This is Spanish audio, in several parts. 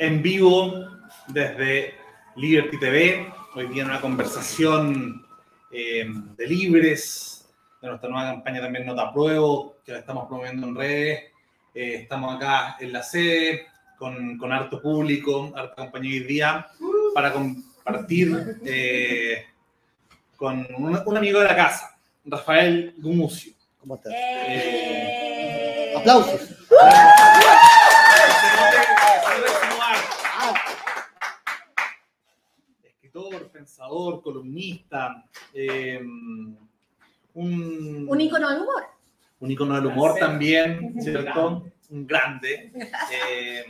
en vivo desde Liberty TV. Hoy día en una conversación eh, de libres, de nuestra nueva campaña también Nota Pruebo, que la estamos promoviendo en redes. Eh, estamos acá en la sede con, con harto público, harta compañía hoy día, para compartir eh, con un, un amigo de la casa, Rafael Gumucio. ¿Cómo estás? Eh, Aplausos. Pensador, columnista, eh, un, Un ícono del humor. un icono del humor también, ¿cierto? Un grande. eh,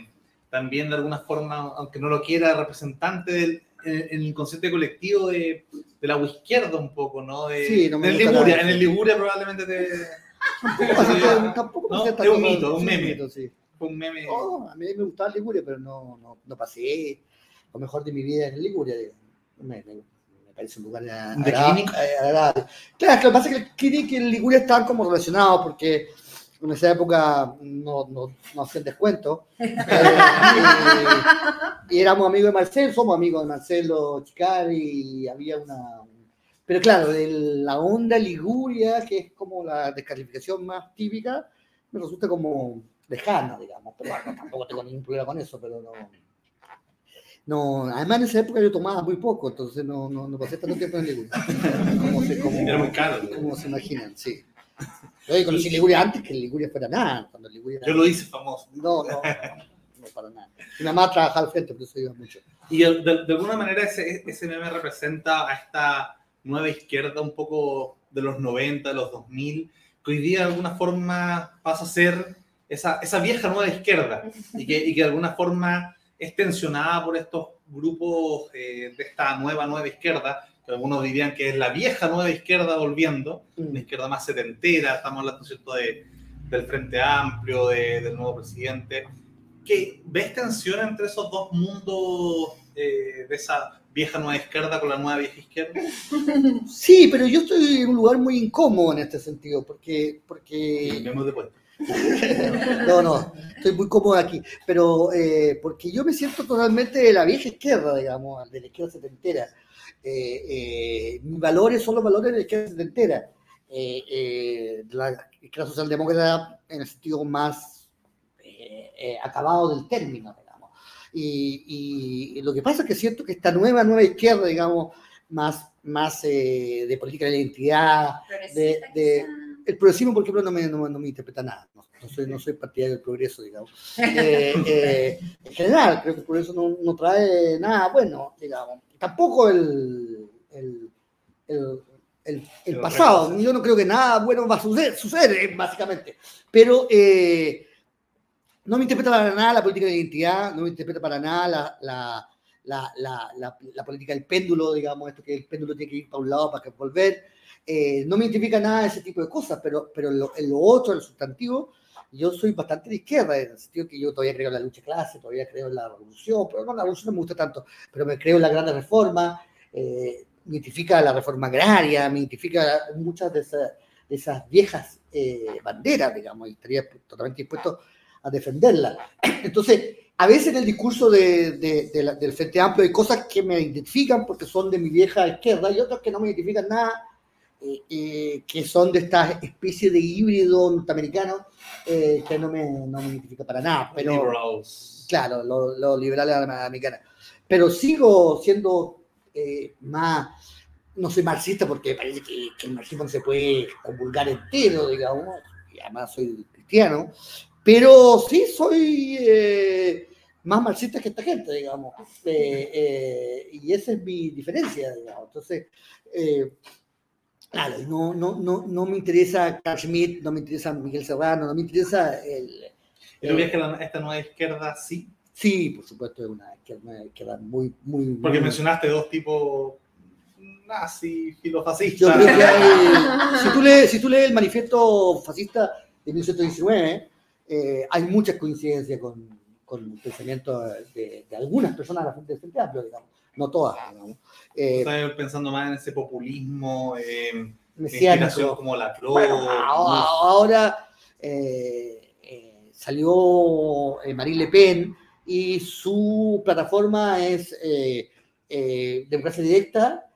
también de alguna forma, aunque no lo quiera, representante del en el inconsciente colectivo de, de la izquierda un poco, ¿no? De, Sí, no me del Liguria. En el. Liguria probablemente te, Tampoco, tampoco No, pasé es un mito, un meme. mito, sí. fue un meme. Oh, a mí me gustaba Liguria, pero no, no, no pasé lo mejor de mi vida en Liguria. digamos. Me, me- me parece un lugar eh, agradable. Claro, lo que pasa es que el Clinic y el Liguria estaban como relacionados porque en esa época no, no, no hacían descuento. Eh, y, y éramos amigos de Marcelo, somos amigos de Marcelo Chicari y había una... Pero claro, de la onda Liguria, que es como la descalificación más típica, me resulta como lejana, digamos. Pero bueno, tampoco tengo ningún problema con eso, pero no. No, además en esa época yo tomaba muy poco, entonces no, no, no pasé tanto tiempo en Liguria. Como se, como, Era muy caro. como se imaginan, sí. Yo conocí Liguria antes que Liguria fuera nada. Cuando Liguria Yo lo hice famoso. No, no, no, no, para nada. Mi mamá trabajaba al frente, por eso iba mucho. Y de, de- de alguna manera ese, ese meme representa a esta nueva izquierda un poco de los 90, de los 2000, que hoy día de alguna forma pasa a ser esa, esa vieja nueva izquierda y que, y que de alguna forma es tensionada por estos grupos eh, de esta nueva nueva izquierda, que algunos dirían que es la vieja nueva izquierda volviendo, una izquierda más setentera, estamos hablando ¿cierto? De, del Frente Amplio, de- del nuevo presidente. ¿Qué, ¿Ves tensión entre esos dos mundos eh, de esa vieja nueva izquierda con la nueva vieja izquierda? Sí, pero yo estoy en un lugar muy incómodo en este sentido, porque, porque puesto. No, no, estoy muy cómodo aquí, pero eh, porque yo me siento totalmente de la vieja izquierda, digamos, de la izquierda setentera. Eh, eh, mis valores son los valores de la izquierda setentera. Eh, la izquierda socialdemócrata en el sentido más acabado del término, digamos. Y, lo que pasa es que siento que esta nueva, nueva izquierda, digamos, más, más de política de identidad, de- de- el progresismo, por ejemplo, no me, no, no me interpreta nada. No, no soy, no soy partidario del progreso, digamos. Eh, eh, en general, creo que el progreso no, no trae nada bueno, digamos. Tampoco el, el, el, el- el pasado. Yo no creo que nada bueno va a suceder, sucede, básicamente. Pero eh, no me interpreta para nada la política de identidad, no me interpreta para nada la, la, la, la, la- la política del péndulo, digamos, esto que el péndulo tiene que ir para un lado para que volver. Eh, no me identifica nada de ese tipo de cosas, pero, pero en, lo, otro, en lo sustantivo, yo soy bastante de izquierda, en el sentido que yo todavía creo en la lucha de clase, todavía creo en la revolución, pero no, la revolución no me gusta tanto, pero me creo en la gran reforma, eh, me identifica la reforma agraria, me identifica muchas de de esas viejas eh, banderas, digamos, y estaría totalmente dispuesto a defenderla. Entonces, a veces en el discurso de, del Frente Amplio hay cosas que me identifican porque son de mi vieja izquierda y otras que no me identifican nada, eh, eh, que son de esta especie de híbrido norteamericano eh, que no me, no me identifica para nada. Pero, Liberals. Claro, los lo liberales americanos. Pero sigo siendo eh, más, no soy marxista porque parece que, que el marxismo no se puede convulgar entero, digamos, y además soy cristiano, pero sí soy eh, más marxista que esta gente, digamos, Eh, eh, y esa es mi diferencia, digamos. Entonces, eh, claro, no, no, no, no me interesa Carl Schmitt, no me interesa Miguel Serrano, no me interesa el... ¿Y tú crees que la- esta nueva izquierda sí? Sí, por supuesto, es una izquierda, izquierda muy, muy... Porque muy- mencionaste dos tipos nazi, hay, si, tú lees, si tú lees el manifiesto fascista de 1919, eh, hay muchas coincidencias con, con el pensamiento de, de algunas personas a la frente del Frente Amplio, digamos, no todas, digamos. Eh, Estaba pensando más en ese populismo, eh, mesiánico. como la Clo. Bueno, ahora, ahora, eh, eh, salió eh, Marine Le Pen y su plataforma es democracia directa,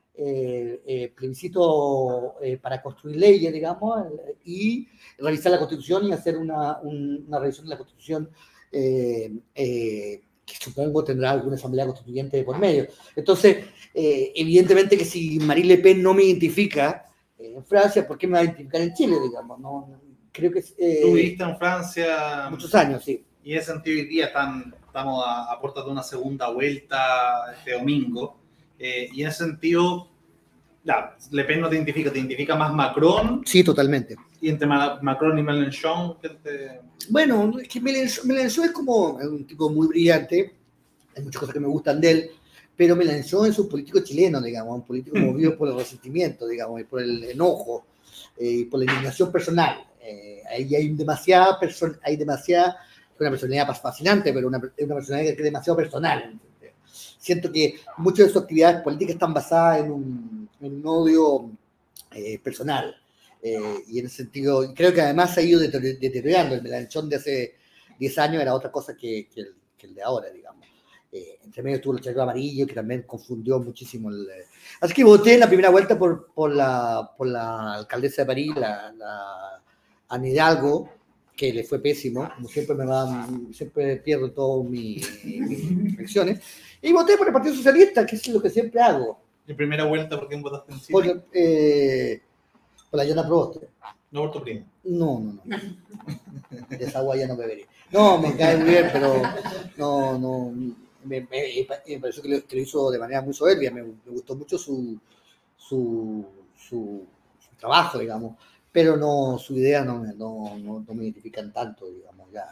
plebiscito para construir leyes, digamos, y revisar la constitución y hacer una, una revisión de la constitución que supongo tendrá alguna asamblea constituyente por medio. Entonces, evidentemente que si Marine Le Pen no me identifica en Francia, ¿por qué me va a identificar en Chile, digamos? No, creo que... Tú viviste en Francia... Muchos años, sí. Y en ese sentido hoy día están estamos a, a puertas de una segunda vuelta este domingo. Eh, y en ese sentido, la, Le Pen no te identifica, te identifica más Macron. Sí, totalmente. Y entre Macron y Mélenchon, ¿qué te... Bueno, es que Mélenchon, es como un tipo muy brillante, hay muchas cosas que me gustan de él, pero Mélenchon es un político chileno, digamos, un político movido por el resentimiento, digamos, y por el enojo, eh, y por la indignación personal. Eh, ahí hay demasiada, hay demasiada una personalidad fascinante, pero una, una personalidad que es demasiado personal. Siento que muchas de sus actividades políticas están basadas en un, en un odio eh, personal. Eh, y en ese sentido, creo que además ha ido deteriorando. El melanchón de hace 10 años era otra cosa que, que, el, que el, de ahora, digamos. Eh, entre medio estuvo el chaleco amarillo, que también confundió muchísimo. El, así que voté en la primera vuelta por, por, la, por la alcaldesa de París, la, la Ana Hidalgo, que le fue pésimo, como siempre me va, siempre pierdo todas mis, elecciones, y voté por el Partido Socialista, que es lo que siempre hago. ¿Y primera vuelta por quién votaste en Chile? Por, eh, la Yana Proboste. ¿No por tu? No, no, no. De esa agua ya no beberé. No, me cae muy bien, pero no, no. Me, me, me pareció que lo, que lo, hizo de manera muy soberbia, me, me gustó mucho su, su, su, su trabajo, digamos pero no, su idea no, no, no, me identifican tanto, digamos, ya.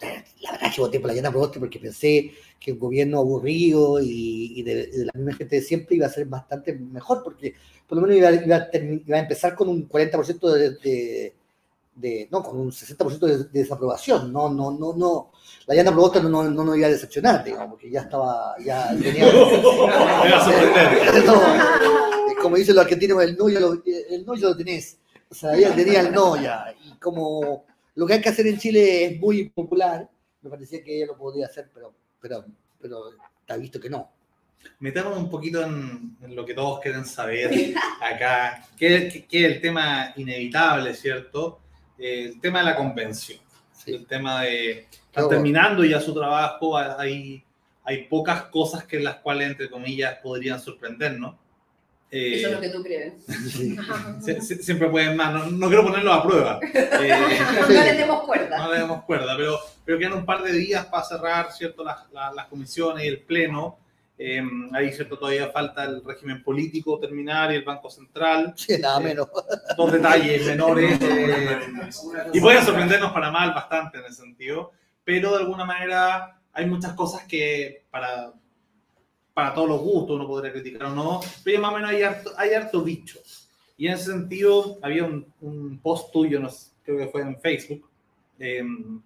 La verdad es que voté por la Llana Proboste porque pensé que un gobierno aburrido y, de, la misma gente de siempre iba a ser bastante mejor, porque por lo menos iba, iba, a, iba a, empezar con un 40% de, de, no, con un 60% de, desaprobación. No, no, no, no. La Llana Proboste no, no, no, nos iba a decepcionar, digamos, porque ya estaba, ya tenía... como dicen los argentinos, el no ya lo, el no ya lo tenés. O sea, ella tenía el no ya. Y como lo que hay que hacer en Chile es muy popular, me parecía que ella lo podía hacer, pero, pero, pero está visto que no. Metamos un poquito en, lo que todos quieren saber acá, que, es el tema inevitable, ¿cierto? el tema de la convención. El tema de... Están terminando ya su trabajo, hay, hay pocas cosas que las cuales, entre comillas, podrían sorprendernos. Eso es lo que tú crees. siempre pueden más, no, quiero ponerlo a prueba. Eh, no, le demos cuerda. No le demos cuerda, pero, pero quedan un par de días para cerrar ¿cierto? Las, las, comisiones y el pleno. Eh, ahí cierto todavía falta el régimen político terminar y el Banco Central. Sí, nada eh, menos. dos detalles menores. y pueden sorprendernos para mal bastante en ese sentido, pero de alguna manera hay muchas cosas que para para todos los gustos, uno podría criticar o no, pero más o menos hay harto, hay harto bicho. Y en ese sentido, había un, un post tuyo, no creo que fue en Facebook, em,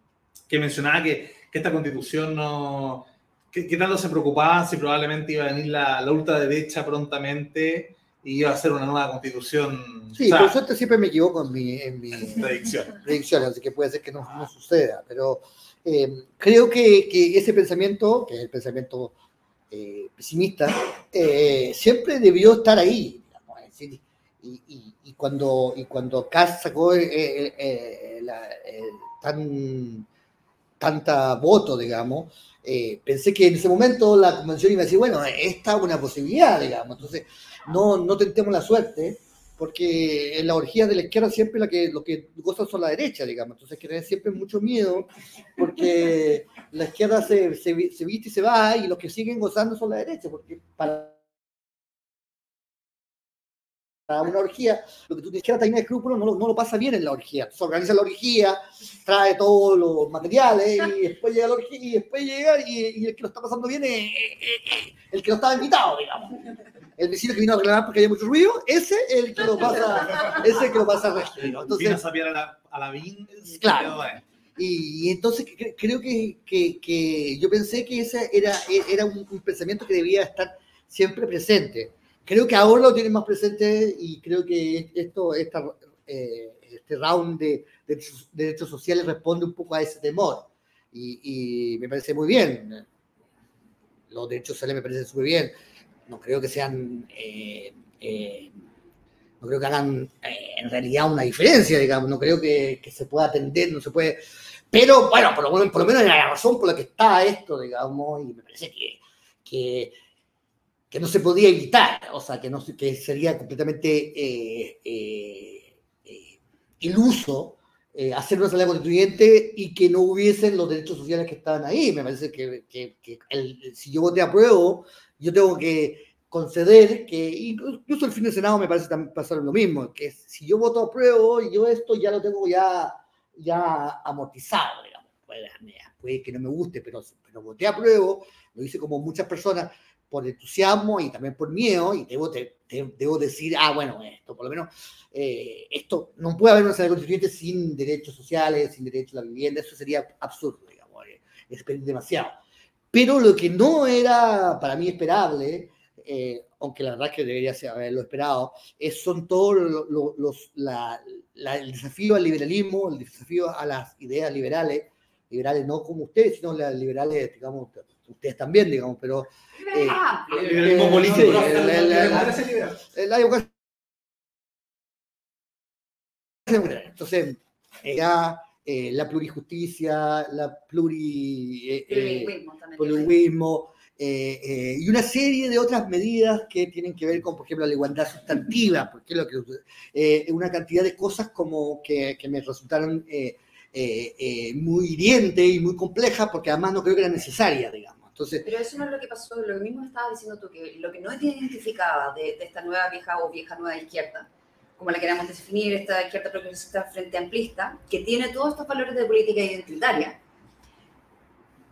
que mencionaba que, que, esta constitución no. Que, tanto se preocupaba si probablemente iba a venir la, la ultraderecha prontamente y iba a ser una nueva constitución. Sí, por suerte siempre me equivoco en mi, en mi predicción, así que puede ser que no, no suceda, pero eh, creo que, que, ese pensamiento, que es el pensamiento eh, pesimista, eh, siempre debió estar ahí. y, cuando, y cuando Kass sacó eh, tan, tanta voto, digamos, pensé que en ese momento la convención iba a decir, bueno, esta es una posibilidad, digamos. Entonces, no, no tentemos la suerte porque en la orgía de la izquierda siempre la que, lo que gozan son la derecha, digamos. Entonces hay que siempre mucho miedo, porque la izquierda se, se, viste y se va, y los que siguen gozando son la derecha, porque para una orgía, lo que tú tienes que tener escrúpulos no, no, lo pasa bien en la orgía. Se organiza la orgía, trae todos los materiales y después llega la orgía y después llega y, el que lo está pasando bien es el que no estaba invitado, digamos el vecino que vino a reclamar porque había mucho ruido, ese es el que lo pasa, ese que lo pasa a Entonces, vino a saber a la, a la Claro. Y, entonces creo que, que, que, yo pensé que ese era, era un, pensamiento que debía estar siempre presente. Creo que ahora lo tienen más presente y creo que esto, eh, este round de, de, derechos sociales responde un poco a ese temor. y, me parece muy bien. Los derechos sociales me parecen súper bien. No creo que sean, eh, eh, no creo que hagan en realidad una diferencia, digamos. No creo que, se pueda atender, no se puede. Pero bueno, por lo, por lo menos la razón por la que está esto, digamos, y me parece que, que, que no se podía evitar, o sea, que, no, que sería completamente iluso eh, hacer una asamblea constituyente y que no hubiesen los derechos sociales que estaban ahí. Me parece que, si yo voté a prueba, yo tengo que conceder que incluso el fin de Senado me parece también pasar lo mismo, que si yo voto a prueba, yo esto ya lo tengo ya, ya amortizado, digamos. Puede, que no me guste, pero, pero voté a prueba, lo hice como muchas personas, por entusiasmo y también por miedo, y debo, debo decir, ah, bueno, esto, por lo menos, eh, esto, no puede haber una asamblea constituyente sin derechos sociales, sin derecho a la vivienda, eso sería absurdo, digamos, eh, es demasiado. Pero lo que no era para mí esperable, eh, aunque la verdad es que debería haberlo esperado, es, son todos los, la, el desafío al liberalismo, el desafío a las ideas liberales, liberales no como ustedes, sino las liberales, digamos, ustedes también, digamos, pero... Eh, ah, el liberalismo político. La educación... Entonces, ya eh, la plurijusticia, la pluri, eh, plurilingüismo, eh, y una serie de otras medidas que tienen que ver con, por ejemplo, la igualdad sustantiva, porque lo que, una cantidad de cosas como que, que me resultaron muy hirientes y muy complejas, porque además no creo que eran necesarias, digamos. Pero eso no es lo que pasó, lo mismo estabas diciendo tú, que lo que no identificaba de, de esta nueva vieja o vieja nueva izquierda, como la queramos definir, esta izquierda progresista frente amplista, que tiene todos estos valores de política identitaria,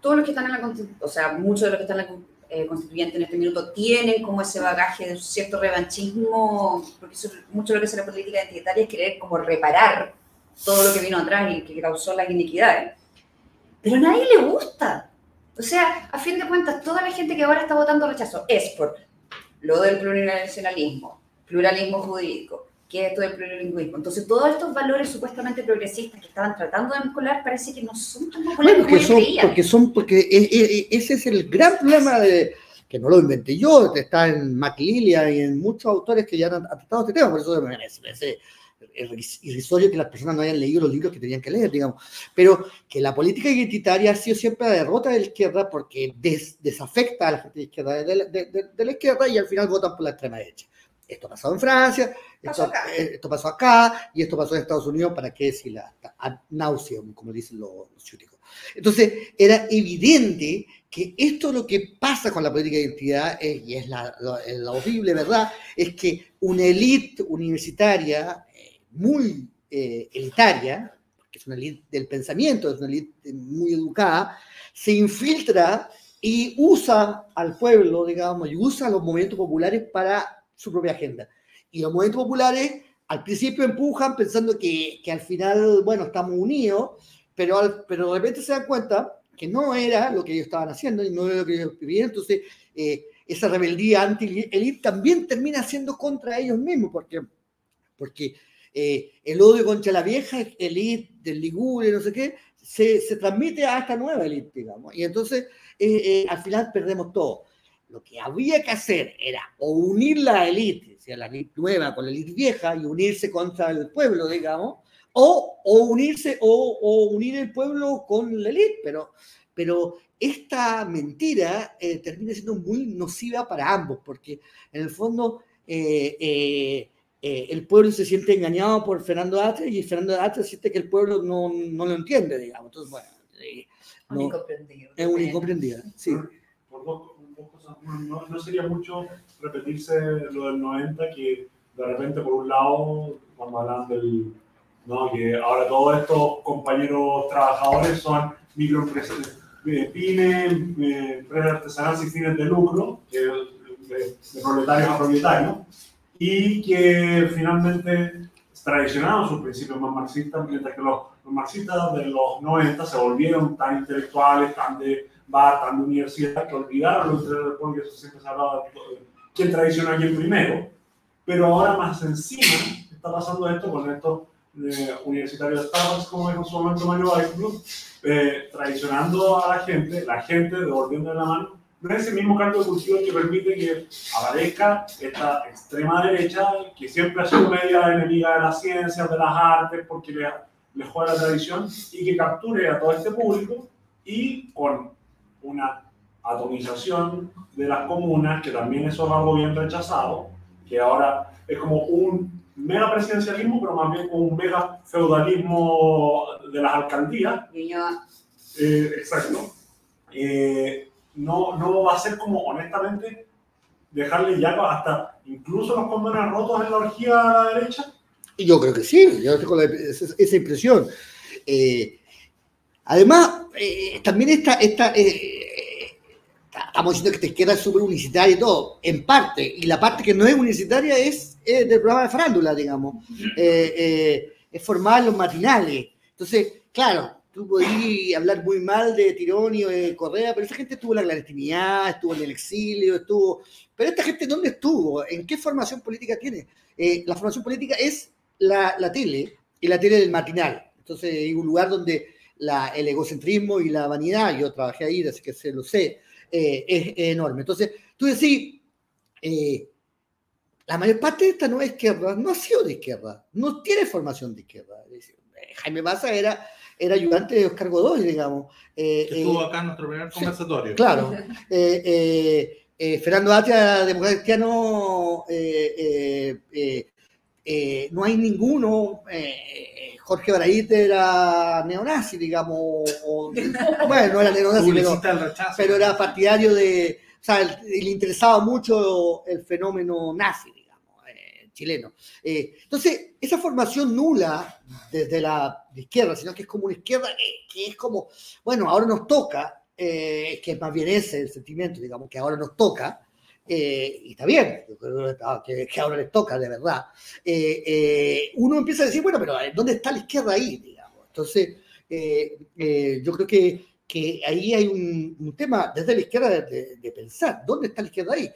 todos los que están en la o sea, muchos de los que están en la eh, constituyente en este minuto tienen como ese bagaje de cierto revanchismo, porque mucho de lo que es la política identitaria es querer como reparar todo lo que vino atrás y que causó las iniquidades. Pero a nadie le gusta. O sea, a fin de cuentas, toda la gente que ahora está votando rechazo es por lo del plurinacionalismo, pluralismo jurídico, que es esto del plurilingüismo. Entonces, todos estos valores supuestamente progresistas que estaban tratando de vincular parece que no son tan populares porque son, porque son, porque e, e, e, ese es el gran problema de que no lo inventé yo, está en Maclilia y en muchos autores que ya han, tratado este tema, por eso me parece irrisorio que las personas no hayan leído los libros que tenían que leer, digamos. Pero que la política identitaria ha sido siempre la derrota de la izquierda porque desafecta a la gente de, izquierda, de, la izquierda y al final votan por la extrema derecha. Esto pasó en Francia, eh, esto pasó, acá y esto pasó en Estados Unidos, ¿para qué decir ad nauseum, como dicen los, los Entonces, era evidente que esto lo que pasa con la política de identidad, y es la, la, horrible verdad, es que una élite universitaria muy eh, elitaria, que es una élite del pensamiento, es una élite muy educada, se infiltra y usa al pueblo, digamos, y usa los movimientos populares para su propia agenda. Y los movimientos populares al principio empujan pensando que, que al final, bueno, estamos unidos, pero, pero de repente se dan cuenta que no era lo que ellos estaban haciendo y no era lo que ellos vivían. Entonces, eh, esa rebeldía anti-elite también termina siendo contra ellos mismos, porque, porque eh, el odio contra la vieja elite del Ligure, no sé qué, se, se transmite a esta nueva elite, digamos. Y entonces, eh, eh, al final perdemos todo. Lo que había que hacer era o unir la élite, sea, la élite nueva con la élite vieja y unirse contra el pueblo, digamos, o, o unirse o, o, unir el pueblo con la élite, pero, pero esta mentira termina siendo muy nociva para ambos, porque en el fondo eh, el pueblo se siente engañado por Fernando Atre y Fernando Atre siente que el pueblo no, no lo entiende, digamos. Entonces, bueno, eh, no, es un incomprendido, sí. Por. No, no, sería mucho repetirse lo del 90, que de repente, por un lado, cuando hablan del. ¿no? que ahora todos estos compañeros trabajadores son microempresas, eh, pymes, empresas artesanales sin fines de lucro, que, de, de proletarios a propietarios y que finalmente traicionaron sus principios más marxistas, mientras que los, marxistas de los 90 se volvieron tan intelectuales, tan de bar, tan de universidad, que olvidaron los tres porque eso siempre se hablaba de quién traiciona a quién primero, pero ahora más encima está pasando esto con estos eh, universitario de Starbucks, como en su momento Mario Weissblum, eh, traicionando a la gente, la gente devolviendo la mano, no es ese mismo caldo de cultivo que permite que aparezca esta extrema derecha que siempre sido media enemiga de las ciencias, de las artes, porque le, le juega la tradición, y que capture a todo este público y con una atomización de las comunas, que también eso es algo bien rechazado, que ahora es como un mega presidencialismo, pero más bien como un mega feudalismo de las alcaldías. Eh, exacto. Eh, no, no va a ser como, honestamente, dejarle ya hasta incluso los condones rotos en la orgía a la derecha. Y yo creo que sí, yo tengo la- esa, esa impresión. Eh, además, eh, también esta, esta eh, estamos diciendo que esta izquierda es súper unicitaria y todo, en parte, y la parte que no es unicitaria es, eh, del programa de farándula, digamos, Eh, eh, es formada en los matinales. Entonces, claro, tú podías hablar muy mal de Tironi o de Correa, pero esa gente estuvo en la clandestinidad, estuvo en el exilio, estuvo... Pero esta gente, ¿dónde estuvo? ¿En qué formación política tiene? Eh, la formación política es la, la tele y la tele del matinal. Entonces, hay un lugar donde la- el egocentrismo y la vanidad, yo trabajé ahí, así que se lo sé, eh, es, es enorme. Entonces, tú decís, eh, la mayor parte de esta nueva izquierda no ha sido de izquierda, no tiene formación de izquierda. Decir, eh, Jaime Massa era, era ayudante de Oscar Godoy, digamos. Eh, Que estuvo acá en nuestro primer sí, conversatorio. Claro. Fernando Atia, demócrata cristiano, eh, eh, eh, eh, no hay ninguno. eh, Jorge Barahit era neonazi, digamos. o- bueno, no era neonazi, pero, pero era partidario de. O sea, le interesaba mucho el fenómeno nazi, digamos, eh, chileno. Eh, entonces, esa formación nula desde la izquierda, sino que es como una izquierda eh, que es como, bueno, ahora nos toca, eh, que más bien ese el sentimiento, digamos, que ahora nos toca, eh, y está bien, yo creo que, que ahora les toca, de verdad. Eh, eh, uno empieza a decir, bueno, pero eh, ¿dónde está la izquierda ahí? Digamos. Entonces, eh, eh, yo creo que, que ahí hay un, un tema desde la izquierda de, de- de pensar, ¿dónde está la izquierda ahí?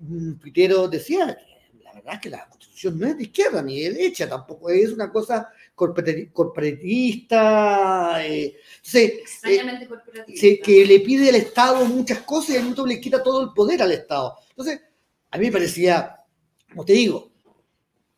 Un tuitero decía, la verdad es que la constitución no es de izquierda ni de derecha, tampoco es una cosa corporati- corporatista. eh, entonces, corporativo. se- que le pide al Estado muchas cosas y al mismo tiempo le quita todo el poder al Estado. Entonces, a mí me parecía, como te digo,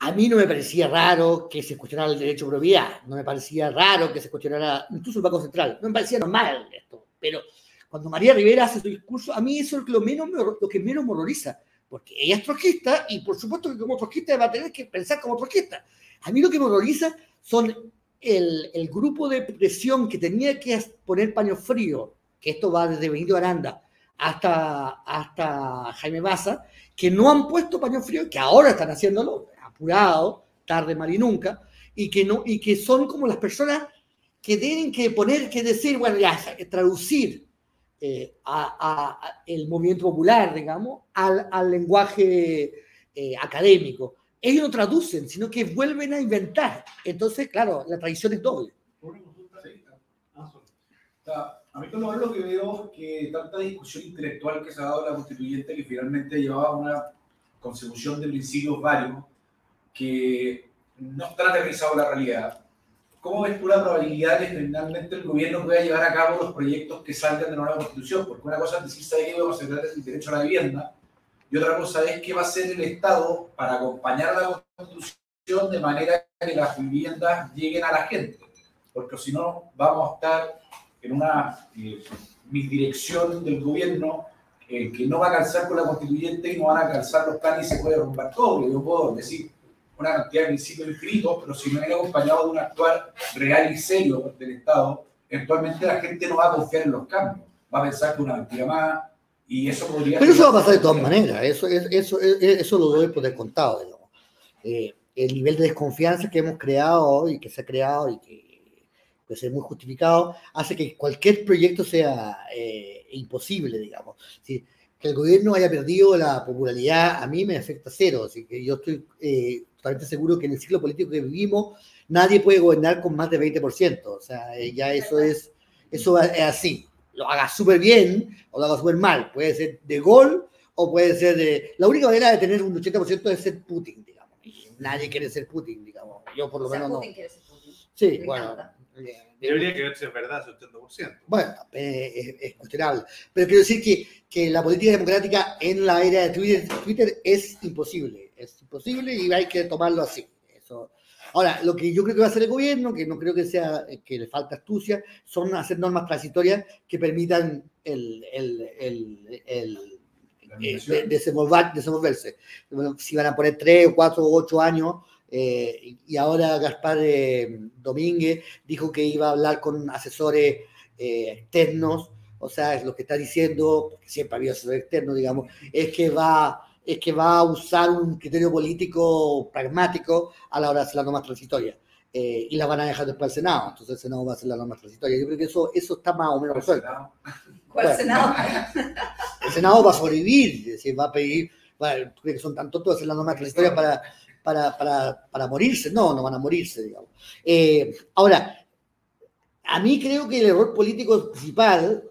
a mí no me parecía raro que se cuestionara el derecho de propiedad, no me parecía raro que se cuestionara incluso el Banco Central, no me parecía normal esto, pero cuando María Rivera hace su discurso, a mí eso es lo, menos me lo que menos me horroriza, porque ella es trotskista y por supuesto que como trotskista va a tener que pensar como trotskista. A mí lo que me horroriza son el, el grupo de presión que tenía que poner paño frío, que esto va desde Benito Aranda hasta, hasta Jaime Baza, que no han puesto paño frío, que ahora están haciéndolo, apurado, tarde, mal y nunca, y que, no, y que son como las personas que tienen que poner, que decir, bueno, ya, traducir eh, a, el movimiento popular, digamos, al, al lenguaje eh, académico. Ellos no traducen, sino que vuelven a inventar. Entonces, claro, la tradición es doble. Ah, a mí con lo que veo que tanta discusión intelectual que se ha dado la constituyente que finalmente llevaba a una consecución de principios varios que no están aterrizados la realidad. ¿Cómo ves tú la probabilidad de que finalmente el gobierno pueda llevar a cabo los proyectos que salgan de la nueva constitución? Porque una cosa es decir, ¿sabe qué vamos a hacer el derecho a la vivienda? Y otra cosa es qué va a hacer el Estado para acompañar la constitución de manera que las viviendas lleguen a la gente. Porque si no, vamos a estar en una eh, misdirección del gobierno eh, que no va a calzar con la constituyente y no van a calzar los planes y se puede romper todo. Yo puedo decir una cantidad de principios escritos, pero si no viene acompañado de un actuar real y serio del Estado, eventualmente la gente no va a confiar en los cambios. Va a pensar que una mentira más y eso podría... Pero eso va a pasar de todas maneras, eso, es- eso, es- eso lo doy por descontado, digamos. Eh, el nivel de desconfianza que hemos creado y que se ha creado y que puede ser muy justificado, hace que cualquier proyecto sea eh, imposible, digamos. Si, que el gobierno haya perdido la popularidad, a mí me afecta cero, así que yo estoy eh, totalmente seguro que en el ciclo político que vivimos, nadie puede gobernar con más de 20%, o sea, eh, ya eso es, eso es así. Lo haga súper bien o lo haga súper mal, puede ser de gol o puede ser de... La única manera de tener un 80% es ser Putin, digamos. Y nadie quiere ser Putin, digamos. Yo por lo O sea, menos no. Putin quiere ser Putin. Sí, Me bueno. encanta. eh, Debería que es verdad ese 80%. Bueno, eh, es, es cuestionable. Pero quiero decir que, que la política democrática en la era de Twitter, Twitter es imposible. Es imposible y hay que tomarlo así. Ahora, lo que yo creo que va a hacer el gobierno, que no creo que sea que le falta astucia, son hacer normas transitorias que permitan el, el, el, eh, desenvolverse. Bueno, Si van a poner tres o cuatro o ocho años, eh, y- ahora Gaspar eh, Domínguez dijo que iba a hablar con asesores eh, externos, o sea, es lo que está diciendo, porque siempre había asesores externos, digamos, es que va es que va a usar un criterio político pragmático a la hora de hacer la norma transitoria. Eh, y la van a dejar después al Senado, entonces el Senado va a hacer la norma transitoria. Yo creo que eso, eso está más o menos resuelto. ¿Cuál Bueno. Senado? El Senado va a sobrevivir, es decir, va a pedir, bueno, ¿tú crees que son tan tontos hacer la norma transitoria para, para, para, para morirse? No, no van a morirse, digamos. Eh, ahora, a mí creo que el error político principal,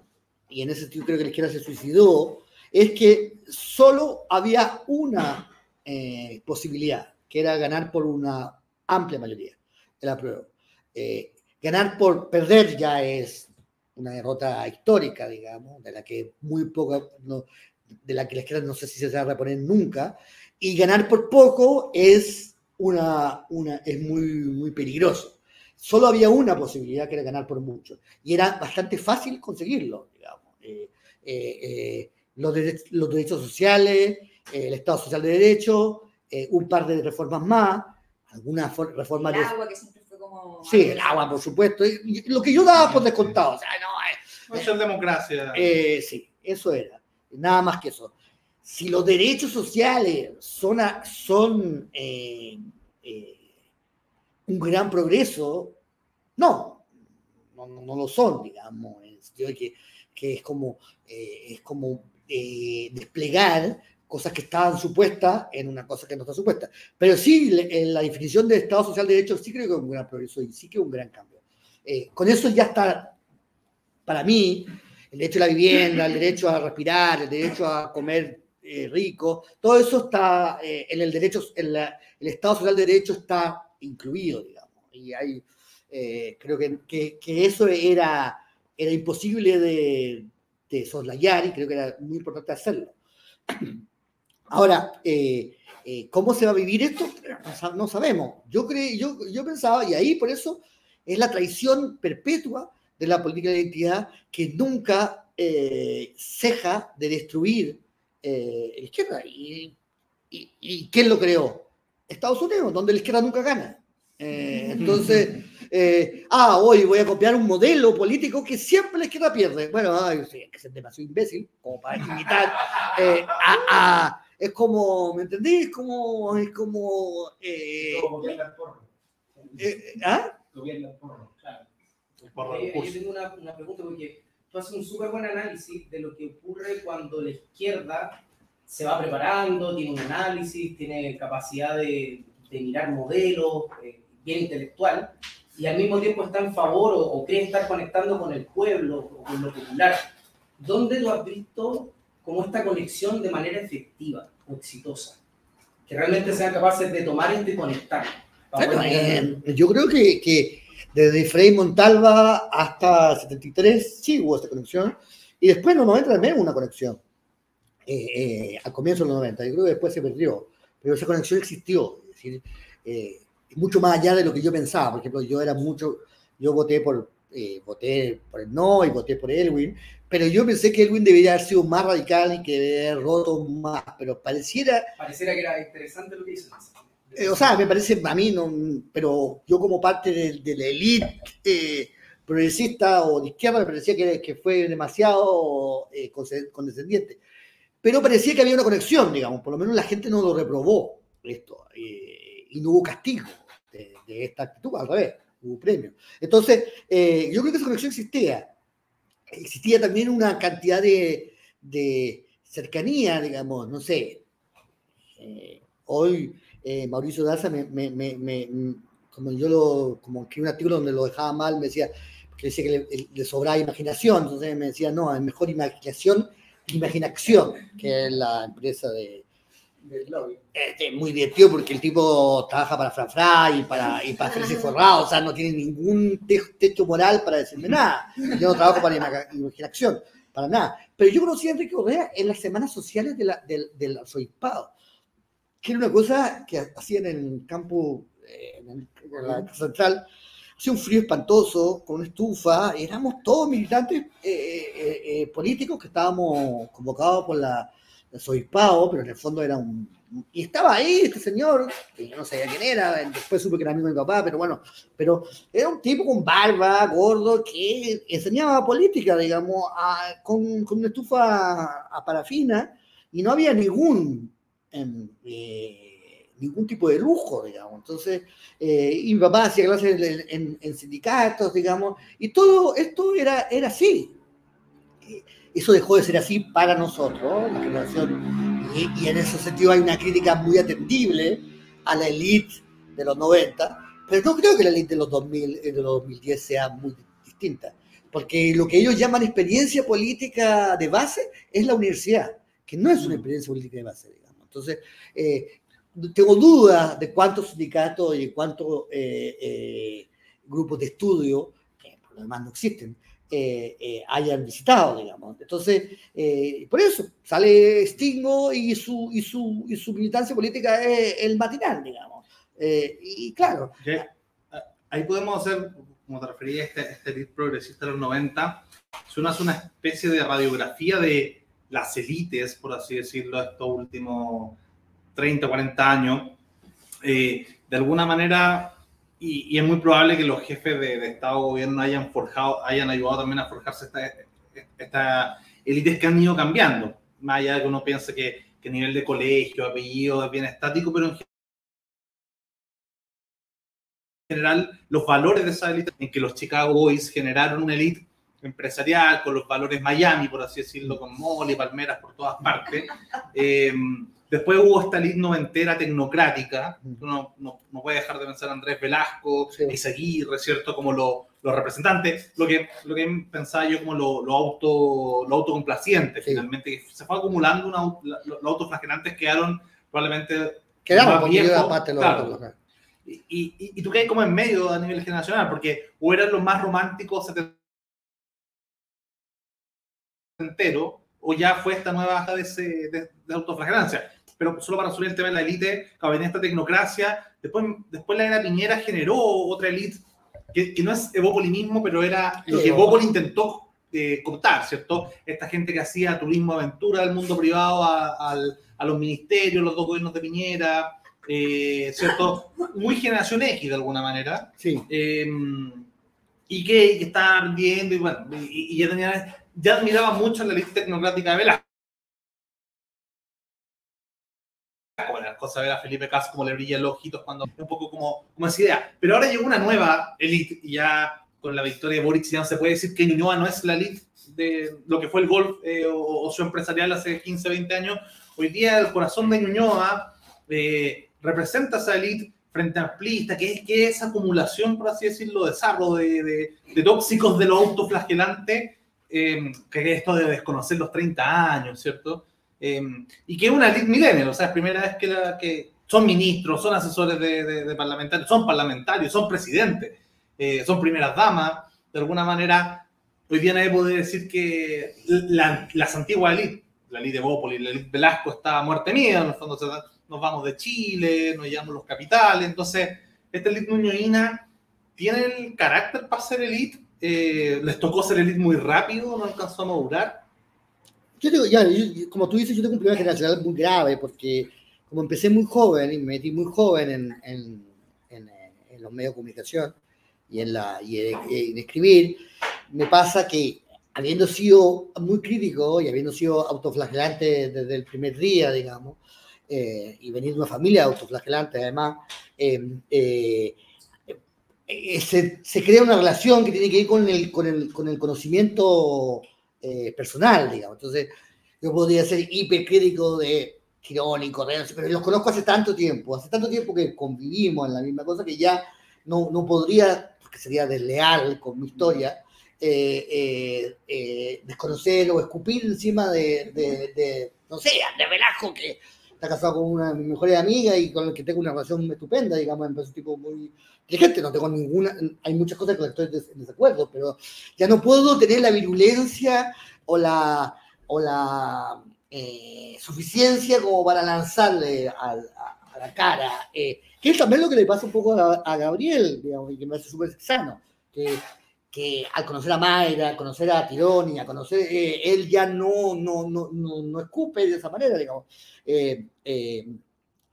y en ese sentido creo que la izquierda se suicidó, es que solo había una eh, posibilidad, que era ganar por una amplia mayoría, el apruebo. Eh, ganar por perder ya es una derrota histórica, digamos, de la que muy poco, no- de la que la izquierda no sé si se va a reponer nunca, y ganar por poco es, una, una, es muy, muy peligroso. Solo había una posibilidad que era ganar por mucho, y era bastante fácil conseguirlo, digamos. Eh, los, dere- los derechos sociales, eh, el Estado Social de Derecho, eh, un par de reformas más, algunas for- reformas El de... agua que siempre fue como... Sí, el agua, por supuesto. y- y lo que yo daba por descontado. O sea, no, eh, Socialdemocracia. eh, sí, eso era. Nada más que eso. Si los derechos sociales son, a- son eh, eh, un gran progreso, no, no, no- no lo son, digamos, en el sentido de que, que es como, eh, es como eh, desplegar cosas que estaban supuestas en una cosa que no está supuesta. Pero sí, le- en la definición de Estado Social de Derecho sí creo que es un gran progreso y sí que es un gran cambio. Eh, con eso ya está, para mí, el derecho a la vivienda, el derecho a respirar, el derecho a comer eh, rico, todo eso está eh, en el derecho, en la- el Estado Social de Derecho está incluido, digamos. Y hay, eh, creo que, que, que eso era, era imposible de, de soslayar y creo que era muy importante hacerlo. Ahora, eh, eh, ¿cómo se va a vivir esto? No sa- No sabemos. Yo, cre- yo, yo pensaba, y ahí por eso es la traición perpetua de la política de identidad que nunca eh, ceja de destruir eh, la izquierda. Y, y- y quién lo creó? Estados Unidos, donde la izquierda nunca gana. Entonces, eh, ah, hoy voy a copiar un modelo político que siempre la izquierda pierde. Bueno, ay, sí, hay que ser demasiado imbécil como para imitar. eh, a- a- es como, ¿me entendés? Es como, es como, eh, porro. eh, ¿ah? Claro. Eh, yo tengo una, una pregunta porque tú haces un súper buen análisis de lo que ocurre cuando la izquierda se va preparando, tiene un análisis, tiene capacidad de, de mirar modelos, eh, bien intelectual, y al mismo tiempo está en favor o, o cree estar conectando con el pueblo o con lo popular. ¿Dónde tú has visto como esta conexión de manera efectiva o exitosa? Que realmente sean capaces de tomar esto y conectar. Bueno, eh, yo creo que, que desde Frei Montalva hasta 73 sí hubo esta conexión, y después en los 90 también hubo una conexión, eh, eh, al comienzo de los 90, yo creo que después se perdió, pero esa conexión existió, es decir, eh, mucho más allá de lo que yo pensaba, por ejemplo, yo era mucho, yo voté por, eh, voté por el no y voté por Elwin, pero yo pensé que Elwin debería haber sido más radical y que debería haber roto más, pero pareciera Pareciera que era interesante lo que dicen. eh, o sea, me parece, a mí, no, pero yo como parte de, de la élite eh, progresista o de izquierda, me parecía que, que fue demasiado eh, condescendiente. Pero parecía que había una conexión, digamos, por lo menos la gente no lo reprobó esto, y no hubo castigo esta actitud, al revés, hubo premio. Entonces, eh, yo creo que esa conexión existía. Existía también una cantidad de, cercanía, digamos, no sé. eh, hoy eh, Mauricio Daza, me, como yo lo, como que un artículo donde lo dejaba mal, me decía, que decía que le, le sobraba imaginación, entonces me decía, no, es mejor imaginación, imaginación, que es la empresa de, Este, es muy divertido porque el tipo trabaja para Fran Fry y para, y para Felices Forrado, o sea, no tiene ningún te- techo moral para decirme nada. Yo no trabajo para Ima- imaginación, para nada. Pero yo conocí a Enrique Correa en las semanas sociales de la- del, del arzobispado, que era una cosa que hacían en el campo, eh, en, el- en la casa central. Hacía un frío espantoso, con una estufa, y éramos todos militantes eh, eh, eh, políticos que estábamos convocados por la, el arzobispado, pero en el fondo era un... Y estaba ahí este señor, que yo no sabía quién era, después supe que era amigo de mi papá, pero bueno, pero era un tipo con barba, gordo, que enseñaba política, digamos, a- con, con una estufa a parafina, y no había ningún, em, eh, ningún tipo de lujo, digamos. Entonces, eh, y mi papá hacía clases en, en- en sindicatos, digamos, y todo esto era, era así. Y Eso dejó de ser así para nosotros, la generación, y, y en ese sentido hay una crítica muy atendible a la élite de los 90, pero no creo que la élite de los 2000, eh, de los 2010 sea muy distinta, porque lo que ellos llaman experiencia política de base es la universidad, que no es una experiencia política de base, digamos. Entonces, eh, tengo dudas de cuántos sindicatos y cuántos eh, eh, grupos de estudio, que por lo demás no existen, eh, eh, hayan visitado, digamos. Entonces, eh, por eso sale Stingo y su, y su, y su militancia política es el matinal, digamos. Eh, y claro, Ya, ah, Ahí podemos hacer, como te refería, este, este lead progresista de los 90, es una, es una especie de radiografía de las élites, por así decirlo, estos últimos 30, 40 años. Eh, de alguna manera, y, y es muy probable que los jefes de, de Estado o gobierno hayan forjado, hayan ayudado también a forjarse estas esta élites que han ido cambiando. Más allá de que uno piense que, que nivel de colegio, apellido es bien estático, pero en general los valores de esa élite, en que los Chicago Boys generaron una élite empresarial con los valores Miami, por así decirlo, con mole, palmeras por todas partes. Eh, después hubo esta élite noventera tecnocrática, uno no, no puede dejar de pensar a Andrés Velasco, Sí. Izaguirre, ¿cierto? Como lo- los representantes, lo que, lo que pensaba yo como lo, lo auto, lo autocomplaciente, Sí. finalmente, se fue acumulando, una, los autoflagelantes quedaron probablemente quedamos más porque yo viejo, aparte lo claro. y, y, y tú caes como en medio a nivel generacional, porque o eran los más románticos setenteros, o ya fue esta nueva baja de, ese- de, de autoflagelancia. Pero solo para subir el tema de la élite, venía esta tecnocracia, después, después la era Piñera generó otra élite, que, que no es Evópoli mismo, pero era lo que Evópoli. Intentó eh, contar, ¿cierto? Esta gente que hacía turismo aventura del mundo privado a, a los ministerios, los dos gobiernos de Piñera, eh, ¿cierto? Muy generación X de alguna manera, Sí. eh, y que, que estaban viendo, y bueno, y, y ya tenía, ya admiraba mucho la lista tecnocrática de Velasco. De ver a Felipe Cas como le brillan los ojitos cuando un poco como, como esa idea. Pero ahora llegó una nueva elite y ya con la victoria de Boric ya se puede decir que Ñuñoa no es la elite de lo que fue el golf eh, o, o su empresarial hace 15, 20 años. Hoy día el corazón de Ñuñoa eh, representa esa elite frente amplista, que es, que es esa acumulación, por así decirlo, de sarro, de, de, de tóxicos de lo autoflagelante, eh, que es esto de desconocer los 30 años, ¿cierto? Eh, y que es una elite millennial, o sea, es primera vez que, la, que son ministros, son asesores de, de, de parlamentarios, son parlamentarios, son presidentes, eh, son primeras damas, de alguna manera, hoy día nadie puede decir que la, las antiguas élites, la élite de Bópoli, la élite Velasco está muerte mía, en el fondo nos vamos de Chile, nos llevamos los capitales, entonces esta élite nuñoína tiene el carácter para ser élite, eh, les tocó ser élite muy rápido, no alcanzó a madurar. Yo ya, yo- como tú dices, yo tengo un problema generacional muy grave porque como empecé muy joven y me metí muy joven en, en, en, eh, en los medios de comunicación y en, la, y en, escribir, me pasa que habiendo sido muy crítico y habiendo sido autoflagelante desde el primer día, digamos, eh, y venir de una familia autoflagelante además, eh, eh, eh, se, se crea una relación que tiene que ir con el, con el, con el conocimiento eh, personal, digamos. Entonces, yo podría ser hipercrítico de Girón y Correa, pero los conozco hace tanto tiempo, hace tanto tiempo que convivimos en la misma cosa que ya no, no podría, porque sería desleal con mi historia, eh, eh, eh, desconocer o escupir encima de, de, de, no sé, de Velasco, que está casado con una de mis mejores amigas y con el que tengo una relación estupenda, digamos, es un tipo muy inteligente, no tengo ninguna, hay muchas cosas con las que estoy en desacuerdo, pero ya no puedo tener la virulencia o la, o la eh, suficiencia como para lanzarle a, la cara. eh, que es también lo que le pasa un poco a, Gabriel, digamos, y que me hace súper sano, que al conocer a Mayra, conocer a Tironi, a conocer, eh, él ya no, no, no, no, no escupe de esa manera, digamos. Eh, eh,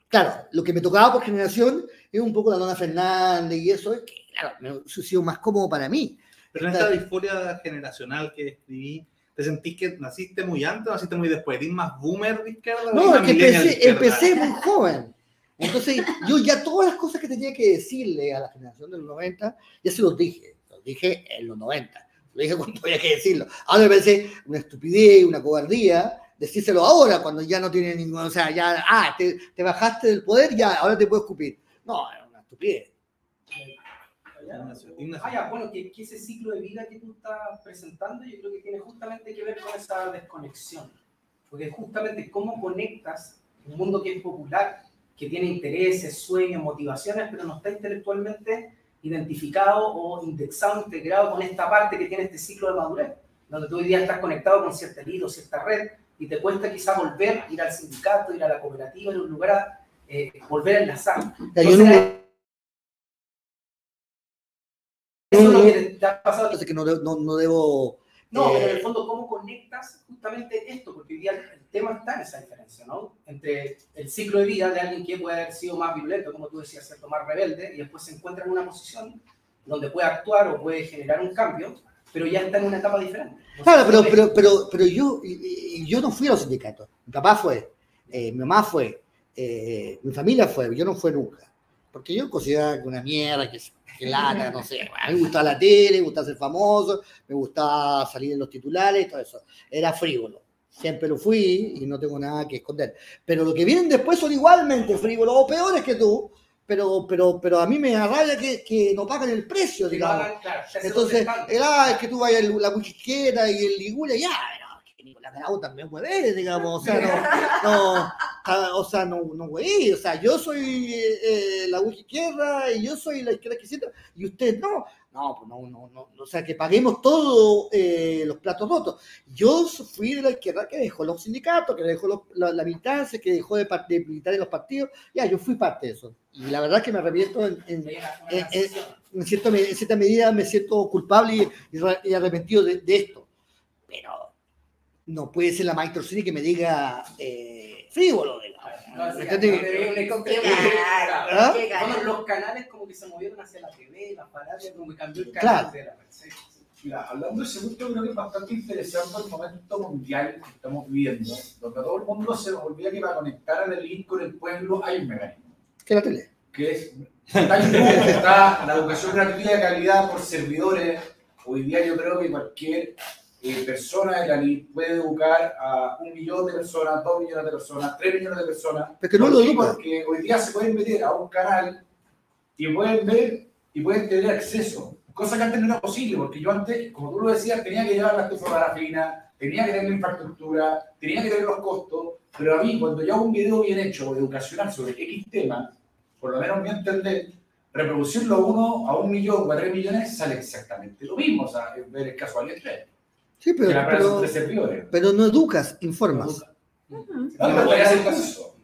claro, lo que me tocaba por generación es un poco la Dona Fernández y eso, es que, claro, me ha sido más cómodo para mí. Pero en esta disforia generacional que escribí, ¿te sentís que naciste muy antes o naciste muy después? ¿Eres más boomer de izquierda No, es que empecé, empecé muy joven. Entonces, yo ya todas las cosas que tenía que decirle a la generación de los 90, ya se los dije. Dije en los 90. Lo dije cuando había que decirlo. Ahora me parece una estupidez, una cobardía decírselo ahora cuando ya no tiene ningún. O sea, ya, ah, te, te bajaste del poder, ya, ahora te puedo escupir. No, es una estupidez. Ah, ya, bueno, que, que ese ciclo de vida que tú estás presentando, yo creo que tiene justamente que ver con esa desconexión. Porque justamente cómo conectas un mundo que es popular, que tiene intereses, sueños, motivaciones, pero no está intelectualmente identificado o indexado, integrado con esta parte que tiene este ciclo de madurez, donde tú hoy día estás conectado con cierta hilo, cierta red, y te cuesta quizá volver, ir al sindicato, ir a la cooperativa, ir a un lugar, a, eh, volver a enlazar. Entonces, eso es lo que te ha pasado que no, de- no, no debo. No, pero en eh, el fondo, ¿cómo conectas justamente esto? Porque hoy día el tema está en esa diferencia, ¿no? Entre el ciclo de vida de alguien que puede haber sido más violento, como tú decías, ¿cierto? más rebelde, y después se encuentra en una posición donde puede actuar o puede generar un cambio, pero ya está en una etapa diferente. No Claro, pero, pero, pero, pero yo, yo no fui a los sindicatos. Mi papá fue, eh, mi mamá fue, eh, mi familia fue, yo no fui nunca. Porque yo consideraba que una mierda, que, que lata, no sé. A mí me gustaba la tele, me gustaba ser famoso, me gustaba salir en los titulares todo eso. Era frívolo. Siempre lo fui y no tengo nada que esconder. Pero lo que vienen después son igualmente frívolos o peores que tú. Pero, pero, pero a mí me da rabia que, que no pagan el precio, digamos. claro, Entonces, el, ah, es que tú vayas la Wichiquera y el Liguria, ya, no, que Nicolás Grau también mueve, digamos, o sea, no, no, o sea, no, no güey, o sea, yo soy eh, eh, la izquierda y yo soy la izquierda que siento, y usted no, no, pues no, no, no, o sea, que paguemos todos eh, los platos rotos. Yo fui de la izquierda que dejó los sindicatos, que dejó los- la, la militancia, que dejó de, de militar en los partidos, ya, yo fui parte de eso, y la verdad es que me arrepiento en- en, transición. en, cierta, en cierta medida me siento culpable y, y re- y arrepentido de, de esto. Pero no puede ser la maestra que me diga eh, frívolo. ex- Claro, qué los canales como que se movieron hacia la TV, la parada, como que cambió el Claro. canal de la. Mira, hablando de segundo, creo que es bastante interesante el momento mundial que estamos viviendo, donde todo el mundo se olvida que para conectar a la elite con el pueblo hay un mecanismo, Que la tele. que es está está la educación gratuita de calidad por servidores. Hoy día yo creo que cualquier eh, persona de la elite puede educar a un millón de personas, dos millones de personas, tres millones de personas. Pero que no ¿Por lo educa. Porque hoy día se pueden meter a un canal y pueden ver y pueden tener acceso. Cosa que antes no era posible, porque yo antes, como tú lo decías, tenía que llevar la estufa parafina, tenía que tener la infraestructura, tenía que tener los costos, pero a mí, cuando yo hago un video bien hecho, educacional sobre X tema, por lo menos mi entender, reproducirlo a uno, a un millón o a tres millones sale exactamente lo mismo, o sea, es ver el caso de AliExpress, Sí, pero, la pero, no educas, informas. No, pero podría hacer curso.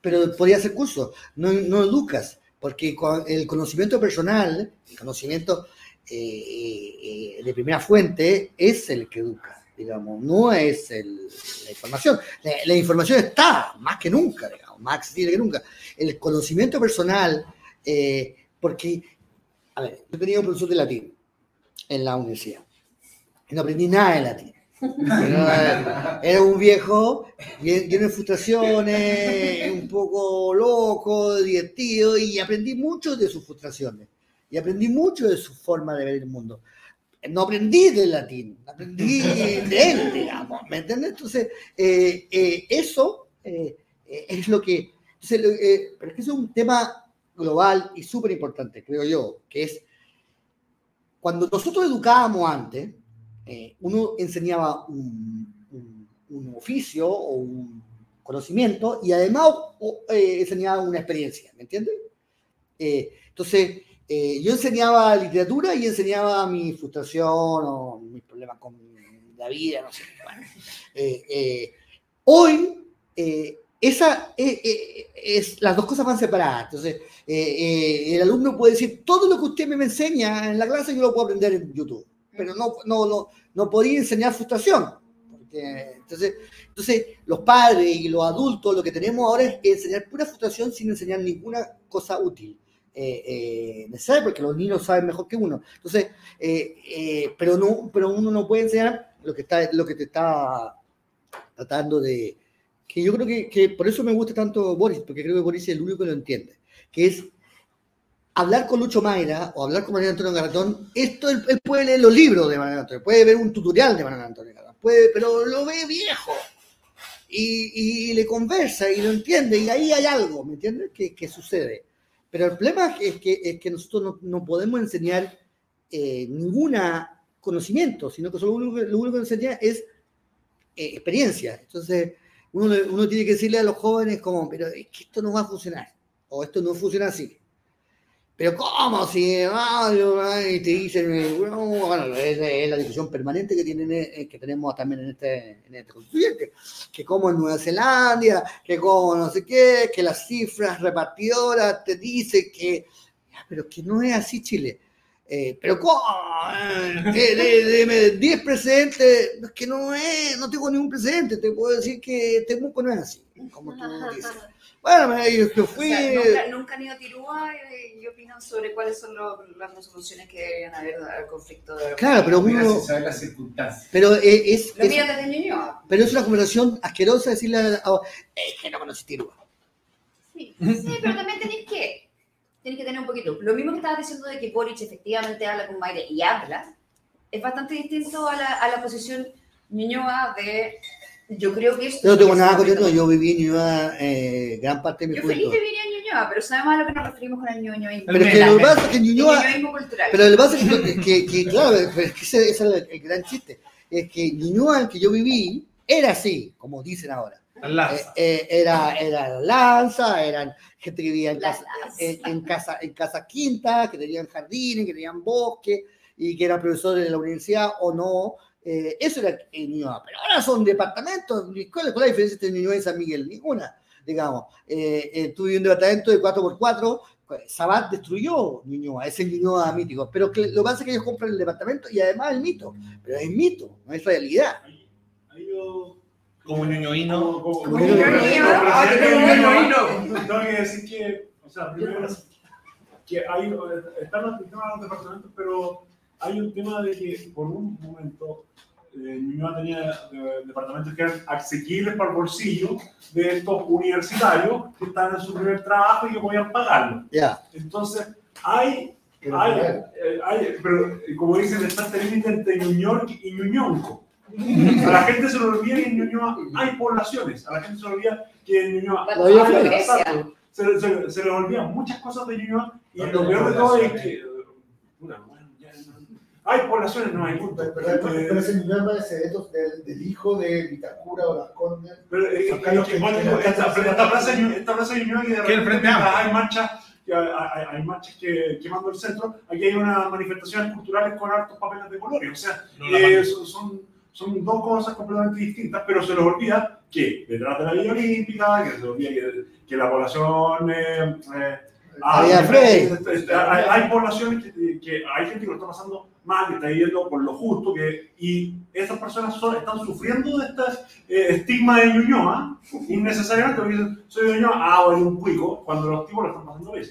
Pero podría ser curso. No, no educas. Porque el conocimiento personal, el conocimiento eh, eh, de primera fuente, es el que educa. Digamos, no es el- la información. La, la información está más que nunca, digamos, más accesible que nunca. El conocimiento personal, eh, porque, a ver, yo tenía un profesor de latín en la universidad no aprendí nada de latín. Era, un viejo lleno de frustraciones, un poco loco, divertido, y aprendí mucho de sus frustraciones. Y aprendí mucho de su forma de ver el mundo. No aprendí del latín, aprendí de él, digamos, ¿me entiendes? Entonces, eh, eh, eso eh, es lo que... entonces, pero es que es un tema global y súper importante, creo yo, que es cuando nosotros educábamos antes, eh, uno enseñaba un, oficio o un conocimiento y además eh, enseñaba una experiencia, ¿me entiendes? Eh, entonces, yo enseñaba literatura y enseñaba mi frustración o mis problemas con la vida, no sé. bueno. Hoy, esa, es, las dos cosas van separadas. Entonces, el alumno puede decir, todo lo que usted me enseña en la clase yo lo puedo aprender en YouTube, pero no, no, no, no podía enseñar frustración. Porque, entonces, entonces, los padres y los adultos lo que tenemos ahora es enseñar pura frustración sin enseñar ninguna cosa útil. Eh, eh, porque los niños saben mejor que uno. Entonces, eh, eh, pero, no, pero uno no puede enseñar lo que, está, lo que te está tratando de... Que yo creo que, que por eso me gusta tanto Boris, porque creo que Boris es el único que lo entiende, que es hablar con Lucho Mayra o hablar con María Antonio Garatón, esto él, puede leer los libros de María Antonio, puede ver un tutorial de María Antonio Garatón, puede, pero lo ve viejo y, y le conversa y lo entiende y ahí hay algo, ¿me entiendes? Que, que sucede. Pero el problema es que, es que nosotros no, podemos enseñar eh, ninguna conocimiento, sino que solo lo único, lo único que enseña es eh, experiencia. Entonces, uno, uno tiene que decirle a los jóvenes como, pero es que esto no va a funcionar, o esto no funciona así. Pero ¿cómo? Si ay, te dicen, eh, bueno, es, la discusión permanente que, tienen, eh, que tenemos también en este, en este constituyente, que como en Nueva Zelanda, que como no sé qué, que las cifras repartidoras te dicen que, pero que no es así Chile. Eh, pero ¿cómo? Eh, deme 10 presentes, es que no es, no tengo ningún presente, te puedo decir que Temuco no es así, como tú dices. Bueno, me- yo, yo O fui... sea, nunca, nunca han ido a Tirúa y, y opinan sobre cuáles son lo- las resoluciones que deberían haber al conflicto de Claro, pero uno... sin saber las circunstancias. Pero eh, es, Lo es- desde Ñuñoa. pero es una conversación asquerosa decirle a, a- es que no conocí Tirúa. Sí, sí, pero también tenéis que, tenéis que tener un poquito. Lo mismo que estabas diciendo de que Boric efectivamente habla con Mayra y habla, es bastante distinto a la, a la posición Ñuñoa de. Yo creo que esto. Yo no tengo nada con. Ñuñoa, yo viví en Ñuñoa eh, gran parte de mi Yo feliz juventud. viviría en Ñuñoa, pero sabemos a lo que nos referimos con el ñoñoísmo. Pero es que lo que pasa es que Ñuñoa... Pero lo que pasa es que, que- claro, pero es que ese, ese es el, el gran chiste. Es que Ñuñoa, en que yo viví, era así, como dicen ahora. Eh, eh, era, era la lanza, eran gente que vivía en casa, en casa, en casa quinta, que tenían jardines, que tenían bosque y que eran profesores de la universidad o no. Eh, eso era en Ñuñoa. Pero ahora son departamentos. ¿Cuál, cuál es la diferencia entre Ñuñoa y San Miguel? Ninguna, digamos. Eh, eh, tuve un departamento de 4x4. Sabat destruyó Ñuñoa, ese Ñuñoa mítico. Pero que, lo que pasa es que ellos compran el departamento y además el mito. Pero es mito, no es realidad. Ahí yo Como ñoñoíno. Como- ñoñoíno. tengo un ñoñoíno, Tengo que decir que, o sea, primero, que hay, están los los departamentos, pero hay un tema de que por un momento eh, Ñuñoa tenía eh, departamentos que eran asequibles para el bolsillo de estos universitarios que estaban en su primer trabajo y que podían pagarlo. Ya. Entonces, hay, hay, eh, hay- pero eh, como dicen, está este límite entre Ñuñoa y Ñuñonco. A la gente se le olvida que en Ñuñoa hay poblaciones, a la gente se le olvida que en Ñuñoa. Exacto. se, se, se les olvidan muchas cosas de Ñuñoa y lo peor de todo es que... ya no- hay poblaciones, no hay punto. Pero, pero, Eh, pero ese parece de del, del hijo de Vitacura o las Condes. Pero eh, Acá eh, lo que que- que esta, esta- esta plaza esta plaza de Ñuñoa que de repente hay marchas que hay, marchas que quemando el centro, aquí hay unas manifestaciones culturales con hartos papeles de colores. O sea, No eh, son, son, son dos cosas completamente distintas, pero se les olvida que detrás de la Villa Olímpica, que se les olvida que, que la población... eh, eh, este, este, hay, hay poblaciones que, que hay gente que lo está pasando mal, que está viviendo por lo justo, que, y esas personas son- están sufriendo de este eh, estigma de Ñuñoa, innecesariamente, porque dicen, soy Ñuñoa, ah, o un cuico, cuando los tipos lo están pasando bien.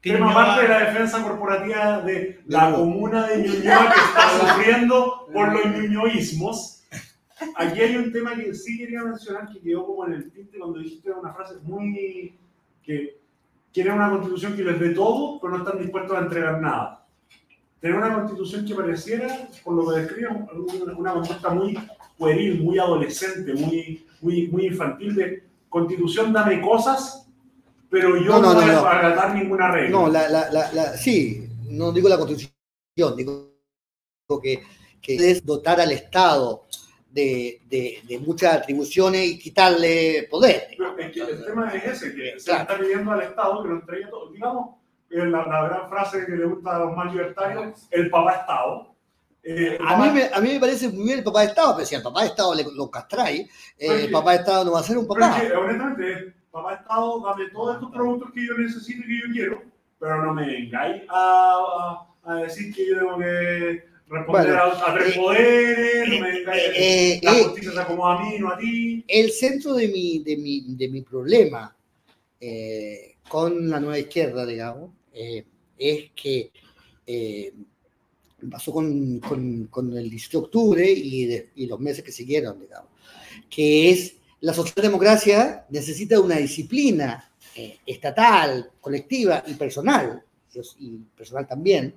Tema Ñuñoa- parte de la defensa corporativa de la No. comuna de Ñuñoa que está sufriendo por los ñuñoísmos. Aquí hay un tema que sí quería mencionar que quedó como en el tinte cuando dijiste una frase muy que quieren una constitución que les dé todo, pero no están dispuestos a entregar nada. Tener una constitución que pareciera, por lo que describe, una, conducta muy pueril, muy adolescente, muy, muy, muy infantil de constitución dame cosas, pero yo No, no, no, voy no, a acatar ninguna regla. No, la, la, la, la- sí, no digo la constitución, digo que, que es dotar al Estado de, de- de muchas atribuciones y quitarle poder. Pero es que el tema es ese, que se Claro. está pidiendo al Estado que lo entregue todo. Digamos, la, la gran frase que le gusta a los más libertarios, el papá Estado. Eh, el A mí, me, a mí me parece muy bien el papá Estado, pero si al papá Estado le, lo castráis, eh, el papá Estado no va a ser un papá. que, honestamente, es, papá Estado, dame todos estos productos que yo necesito y que yo quiero, pero no me vengáis a, a, a decir que yo tengo que responder Bueno, a, a tres eh, poderes, no me vengáis a decir Eh, la eh, justicia se acomoda a mí, no a ti. el centro de mi, de mi, de mi problema eh, con la nueva izquierda, digamos, eh, es que eh, pasó con, con- con el 18 de octubre y, de- y los meses que siguieron, digamos, que es la socialdemocracia necesita una disciplina eh, estatal, colectiva y personal, y personal también,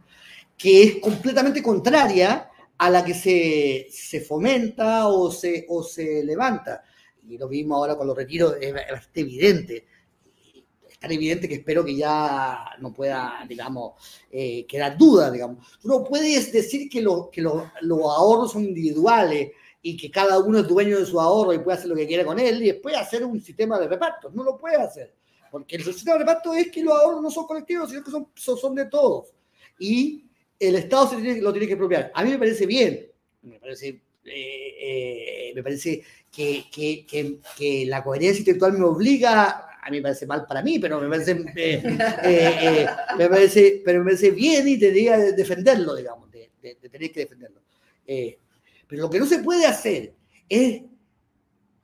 que es completamente contraria a la que se, se fomenta o se, o se levanta. Y lo mismo ahora con los retiros, es bastante evidente. Tan evidente que espero que ya no pueda, digamos, eh, quedar duda, digamos. Tú no puedes decir que, lo- que lo- los ahorros son individuales y que cada uno es dueño de su ahorro y puede hacer lo que quiera con él y después hacer un sistema de reparto. No lo puede hacer. Porque el sistema de reparto es que los ahorros no son colectivos, sino que son, son, de todos. Y el Estado lo tiene que apropiar. A mí me parece bien, me parece, eh, eh, me parece que, que, que, que la coherencia intelectual me obliga, a mí me parece mal para mí, pero me parece, eh, eh, eh, me parece, pero me parece bien y tendría que defenderlo, digamos, de, de- de tener que defenderlo. Eh, pero lo que no se puede hacer es,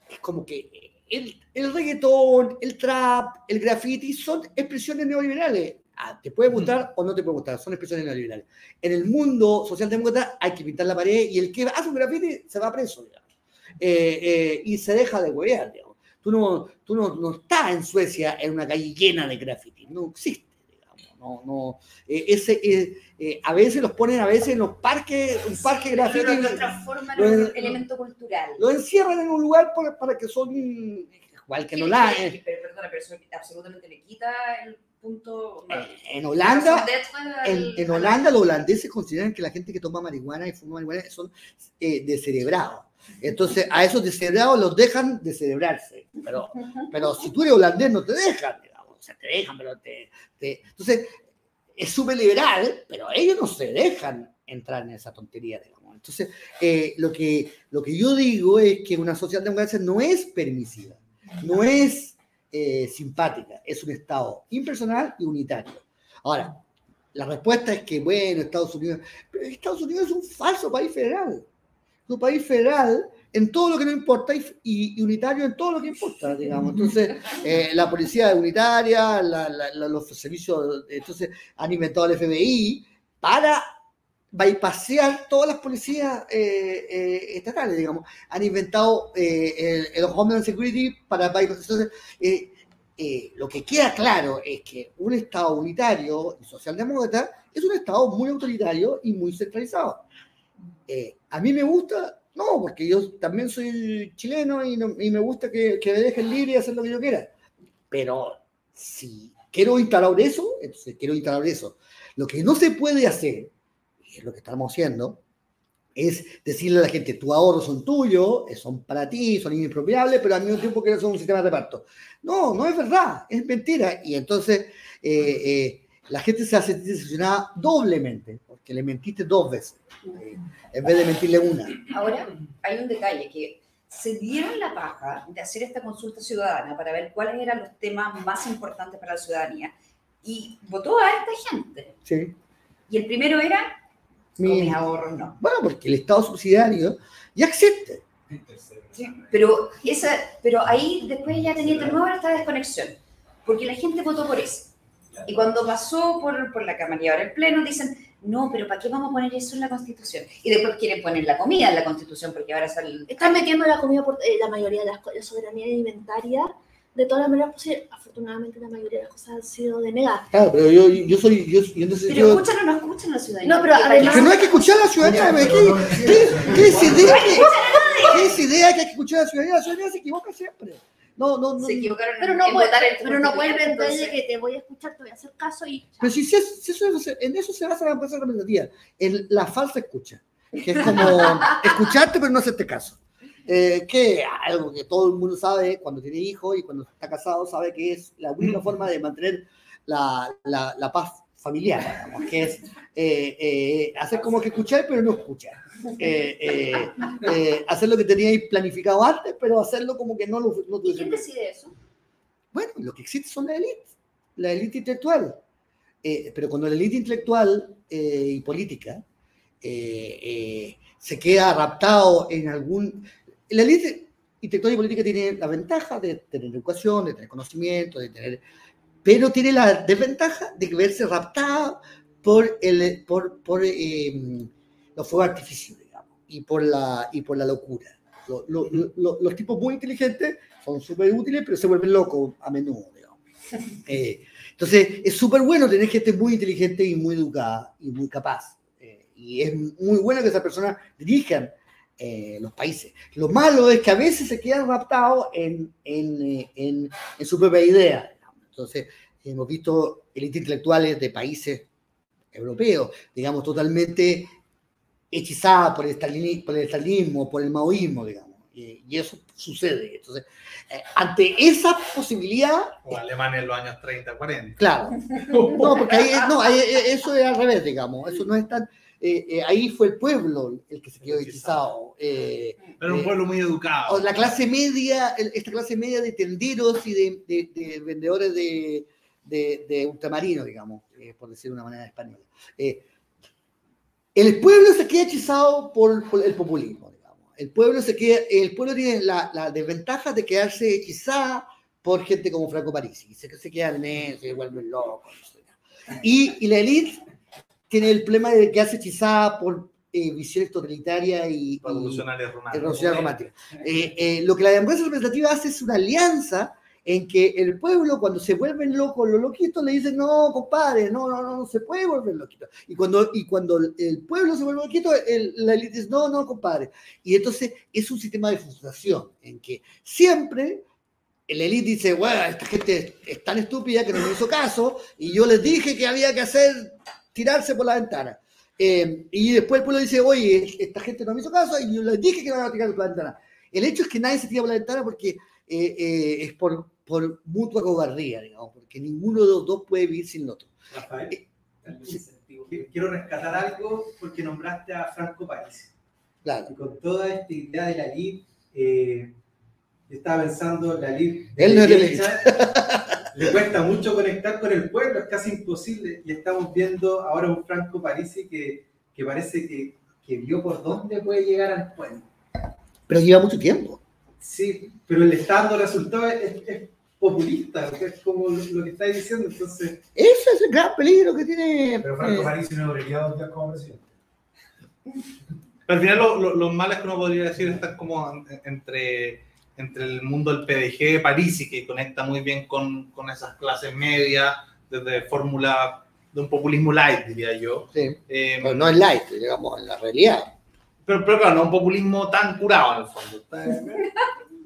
es como que el, el reggaetón, el trap, el graffiti son expresiones neoliberales. Ah, te puede gustar o no te puede gustar, son expresiones neoliberales. En el mundo socialdemócrata hay que pintar la pared y el que hace un graffiti se va preso, digamos. Eh, eh, y se deja de huevear, digamos. Tú no, tú no, no estás en Suecia en una calle llena de graffiti, no existe. No, no, eh, ese, eh, eh, a veces los ponen a veces en los parques, un parque graffiti. Pero lo transforman lo- en un lo- elemento cultural. Lo encierran en un lugar para, para que son igual que en Sí, Holanda. sí, Pero perdona, pero eso absolutamente le quita el punto. En, en Holanda, en, en Holanda los holandeses consideran que la gente que toma marihuana y fuma marihuana son eh, descerebrados. Entonces a esos descerebrados los dejan descerebrarse. Pero, pero si tú eres holandés no te dejan, digamos. O sea, te dejan, pero te... te- Entonces es súper liberal, pero ellos no se dejan entrar en esa tontería, digamos. Entonces, eh, lo, que, lo que yo digo es que una socialdemocracia no es permisiva, no es eh, simpática, es un Estado impersonal y unitario. Ahora, la respuesta es que, bueno, Estados Unidos, pero Estados Unidos es un falso país federal. Un país federal en todo lo que no importa y, unitario en todo lo que importa, digamos. Entonces, eh, la policía unitaria, la- la- los servicios, entonces han inventado el FBI para bypassear todas las policías eh, eh, estatales, digamos. Han inventado eh, el, el Homeland Security para bypassar. Entonces, eh, lo que queda claro es que un Estado unitario y socialdemócrata es un Estado muy autoritario y muy centralizado. Eh, a mí me gusta, no, porque yo también soy chileno y, no- y me gusta que, que me dejen libre y hacer lo que yo quiera. Pero si quiero instalar eso, entonces quiero instalar eso. Lo que no se puede hacer, y es lo que estamos haciendo, es decirle a la gente, tus ahorros son tuyos, eh, son para ti, son inexpropiables, pero al mismo tiempo quieres hacer un sistema de reparto. No, no es verdad, es mentira. Y entonces eh, eh, la gente se hace decepcionada doblemente, porque le mentiste dos veces, eh, en vez de mentirle una. Ahora, hay un detalle que se dieron la paja de hacer esta consulta ciudadana para ver cuáles eran los temas más importantes para la ciudadanía y votó a esta gente. Sí. Y el primero era, con Mi- mis ahorros no. Bueno, porque el Estado subsidiario ya existe. Sí, pero, esa, pero ahí después ya tenía de nuevo esta desconexión, porque la gente votó por eso. Y cuando pasó por, por la Cámara y ahora el Pleno, dicen, no, pero ¿para qué vamos a poner eso en la Constitución? Y después quieren poner la comida en la Constitución, porque ahora sale... Están metiendo la comida por eh, la mayoría de las cosas, la soberanía alimentaria de todas las maneras posibles. Afortunadamente la mayoría de las cosas han sido denegadas. Claro, pero yo, yo soy, yo, yo en ese Pero sentido- escuchan o no escuchan a la ciudadanía. No, pero además- Que no hay que escuchar a la ciudadanía. ¿qué, qué, qué es idea que, qué es idea que hay que escuchar a la ciudadanía? La ciudadanía se equivoca siempre. No, no, no. se equivocaron Pero en, no, en puede, votar el pero no puedes vender de entonces- que te voy a escuchar, te voy a hacer caso y... Pero si, si es- si eso, es- en eso se basa la empresa representativa, en la falsa escucha. Que es como escucharte pero no hacerte caso. Eh, que algo que todo el mundo sabe cuando tiene hijos y cuando está casado, sabe que es la única forma de mantener la, la, la paz familiar, digamos, que es eh, eh, hacer como que escuchar, pero no escuchar. Eh, hacer lo que teníais planificado antes, pero hacerlo como que no lo no ¿Y quién decide eso? Bueno, lo que existe son la élite, la élite intelectual. Pero cuando la élite intelectual y política se queda raptado en algún... La élite intelectual y política tiene la ventaja de tener educación, de tener conocimiento, de tener... Pero tiene la desventaja de verse raptada por, el, por, por eh, los fuegos artificiales, digamos, y por la, y por la locura. Lo- lo- lo- los tipos muy inteligentes son súper útiles, pero se vuelven locos a menudo, digamos. Eh, entonces, es súper bueno tener gente muy inteligente y muy educada y muy capaz. Eh, y es muy bueno que esas personas dirijan eh, los países. Lo malo es que a veces se quedan raptados en, en, eh, en- en su propia idea. Entonces, hemos visto élites intelectuales de países europeos, digamos, totalmente hechizadas por el, stalini- por el stalinismo, por el maoísmo, digamos. Y, y eso sucede. Entonces, eh, ante esa posibilidad, O Alemania en los años 30, 40. Claro. No, porque ahí, no, ahí, eso es al revés, digamos. Eso no es tan. Eh, eh, ahí fue el pueblo el que se quedó hechizado. eh, Pero un eh, pueblo muy educado. la clase media, el- esta clase media de tenderos y de, de- de vendedores de, de, ultramarinos, digamos, eh, por decir de una manera española. Eh, el pueblo se queda hechizado por, por el populismo, digamos. El pueblo, se queda, el pueblo tiene la, la desventaja de quedarse hechizada por gente como Franco Parisi. Se, se quedan en eso, locos. no sé. Y, y la élite tiene el problema de quedarse hechizada por eh, visiones totalitarias y, revolucionario romántico. Eh, eh, lo que la democracia representativa hace es una alianza en que el pueblo, cuando se vuelven locos, los loquitos le dicen, no, compadre, no, no, no, no se puede volver loquito. Y cuando, y cuando el pueblo se vuelve loquito, el- la élite dice, no, no, compadre. Y entonces es un sistema de frustración en que siempre el élite dice, bueno, esta gente es tan estúpida que no me hizo caso, y yo les dije que había que hacer, tirarse por la ventana. Eh, y después el pueblo dice, oye, esta gente no me hizo caso, y yo les dije que no iban a tirar por la ventana. El hecho es que nadie se tira por la ventana porque eh, eh, es por, por mutua cobardía, digamos, porque ninguno de los dos puede vivir sin el otro. Rafael, quiero rescatar algo porque nombraste a Franco Parisi. Claro. Y con toda esta idea de la eh, yo estaba pensando, la de Él no es le cuesta mucho conectar con el pueblo, es casi imposible. Y estamos viendo ahora un Franco Parisi que, que parece que, que vio por dónde puede llegar al pueblo. Pero lleva mucho tiempo. Sí, pero le está dando resultados, es, es populista, que es como lo, lo que estáis diciendo. Entonces, Ese es el gran peligro que tiene. Pero Franco eh, Parisi no debería dos días como presidente. Pero al final lo, lo, lo malo es que uno podría decir está como en- entre, entre el mundo del PDG de París y que conecta muy bien con, con esas clases medias, desde fórmula de un populismo light, diría yo. sí, Eh, pero no es light, digamos, en la realidad. pero, pero claro, no un populismo tan curado en el fondo. Está-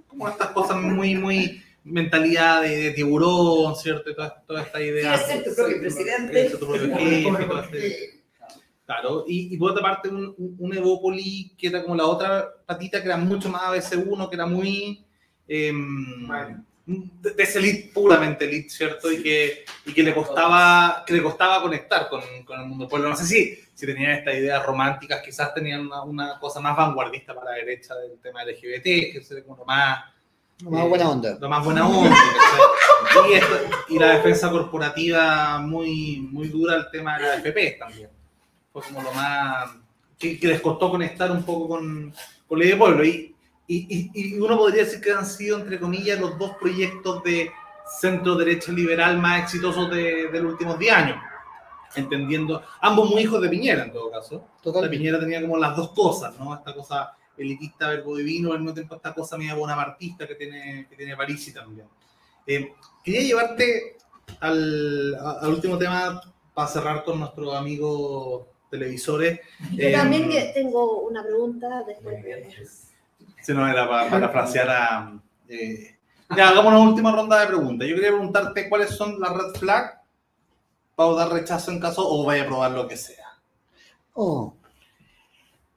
Como estas cosas muy, muy mentalidad de, de tiburón, ¿cierto? Y toda, toda esta idea. Quieres ser tu propio presidente. Ser tu propio jefe, Claro, y, y por otra parte un, un, un Evópoli que era como la otra patita que era mucho más ABC1, que era muy eh, de, de ese elite, puramente elite, ¿cierto? Y que, y que le costaba que le costaba conectar con, con el mundo pueblo. No sé si, si tenían estas ideas románticas, quizás tenían una, una cosa más vanguardista para la derecha del tema LGBT, que sería como lo más Más eh, buena onda. lo más buena onda. ¿cachai? y, esto- y la defensa corporativa muy, muy dura el tema de la AFP también. Fue como lo más. que, que les costó conectar un poco con, con la idea de pueblo. Y, y, y- uno podría decir que han sido, entre comillas, los dos proyectos de centro-derecha liberal más exitosos de, de los últimos 10 años. Entendiendo, ambos muy hijos de Piñera en todo caso. La Totalmente. Piñera tenía como las dos cosas, ¿no? Esta cosa elitista, verbo divino, al mismo tiempo esta cosa media bonapartista que tiene, que tiene Parisi también. Eh, quería llevarte al, al último tema para cerrar con nuestros amigos televisores. Yo Eh, también que tengo una pregunta después. Si no era para parafrasear a... eh, ya, hagamos una última ronda de preguntas. Yo quería preguntarte cuáles son las red flags para dar rechazo en caso o vaya a probar lo que sea. Oh.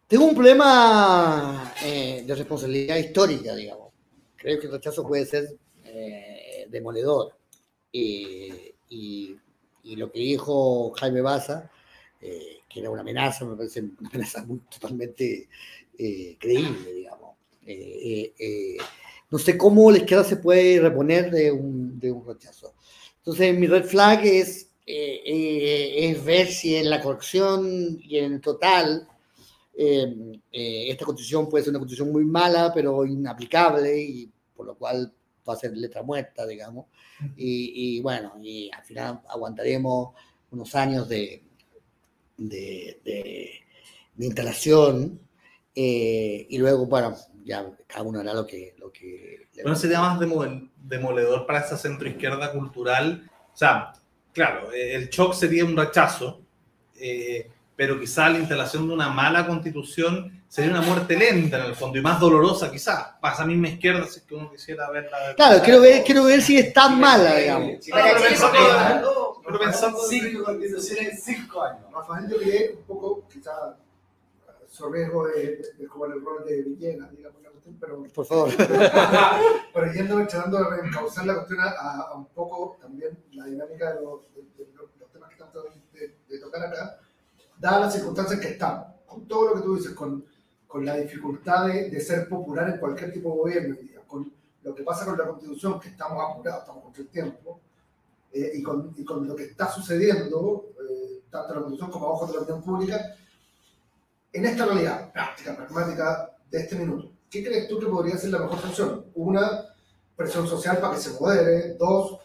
Tengo un problema eh, de responsabilidad histórica, digamos. Creo que el rechazo puede ser eh, demoledor. Eh, y, y lo que dijo Jaime Baza, eh, que era una amenaza, me parece una amenaza muy totalmente eh, creíble, digamos. Eh, eh, eh, no sé cómo la izquierda se puede reponer de un, de un rechazo. Entonces, mi red flag es, eh, eh, es ver si en la corrección y en total esta constitución puede ser una constitución muy mala, pero inaplicable, y por lo cual va a ser letra muerta, digamos. Y, y bueno, y al final aguantaremos unos años de, de, de- de instalación, eh, y luego, bueno, ya cada uno hará lo que... Lo que Bueno, sería más demo- demoledor para esa centroizquierda cultural. O sea, claro, eh, el shock sería un rechazo, eh, pero quizá la instalación de una mala constitución sería una muerte lenta en el fondo y más dolorosa quizá. Para esa misma izquierda, si es que uno quisiera verla. Claro, quiero ver, quiero ver si es tan mala, digamos. Pensando- cinco constituciones en cinco años. Rafael, yo quería un poco, quizás, riesgo de, de- de como el rol de Villegas, digamos, la cuestión, pero, Por favor. pero yendo tratando de reencauzar la cuestión a, a un poco también la dinámica de los, de- de los- los temas que estamos tratando de, de tocar acá, dadas las circunstancias que estamos, con todo lo que tú dices, con, con la dificultad de, de ser popular en cualquier tipo de gobierno, día, con lo que pasa con la constitución, que estamos apurados, estamos contra el tiempo, eh, y, con, y con lo que está sucediendo, eh, tanto en la constitución como a ojos de la opinión pública, en esta realidad práctica, pragmática de este minuto, ¿qué crees tú que podría ser la mejor solución? Una, presión social para que se modere. Dos,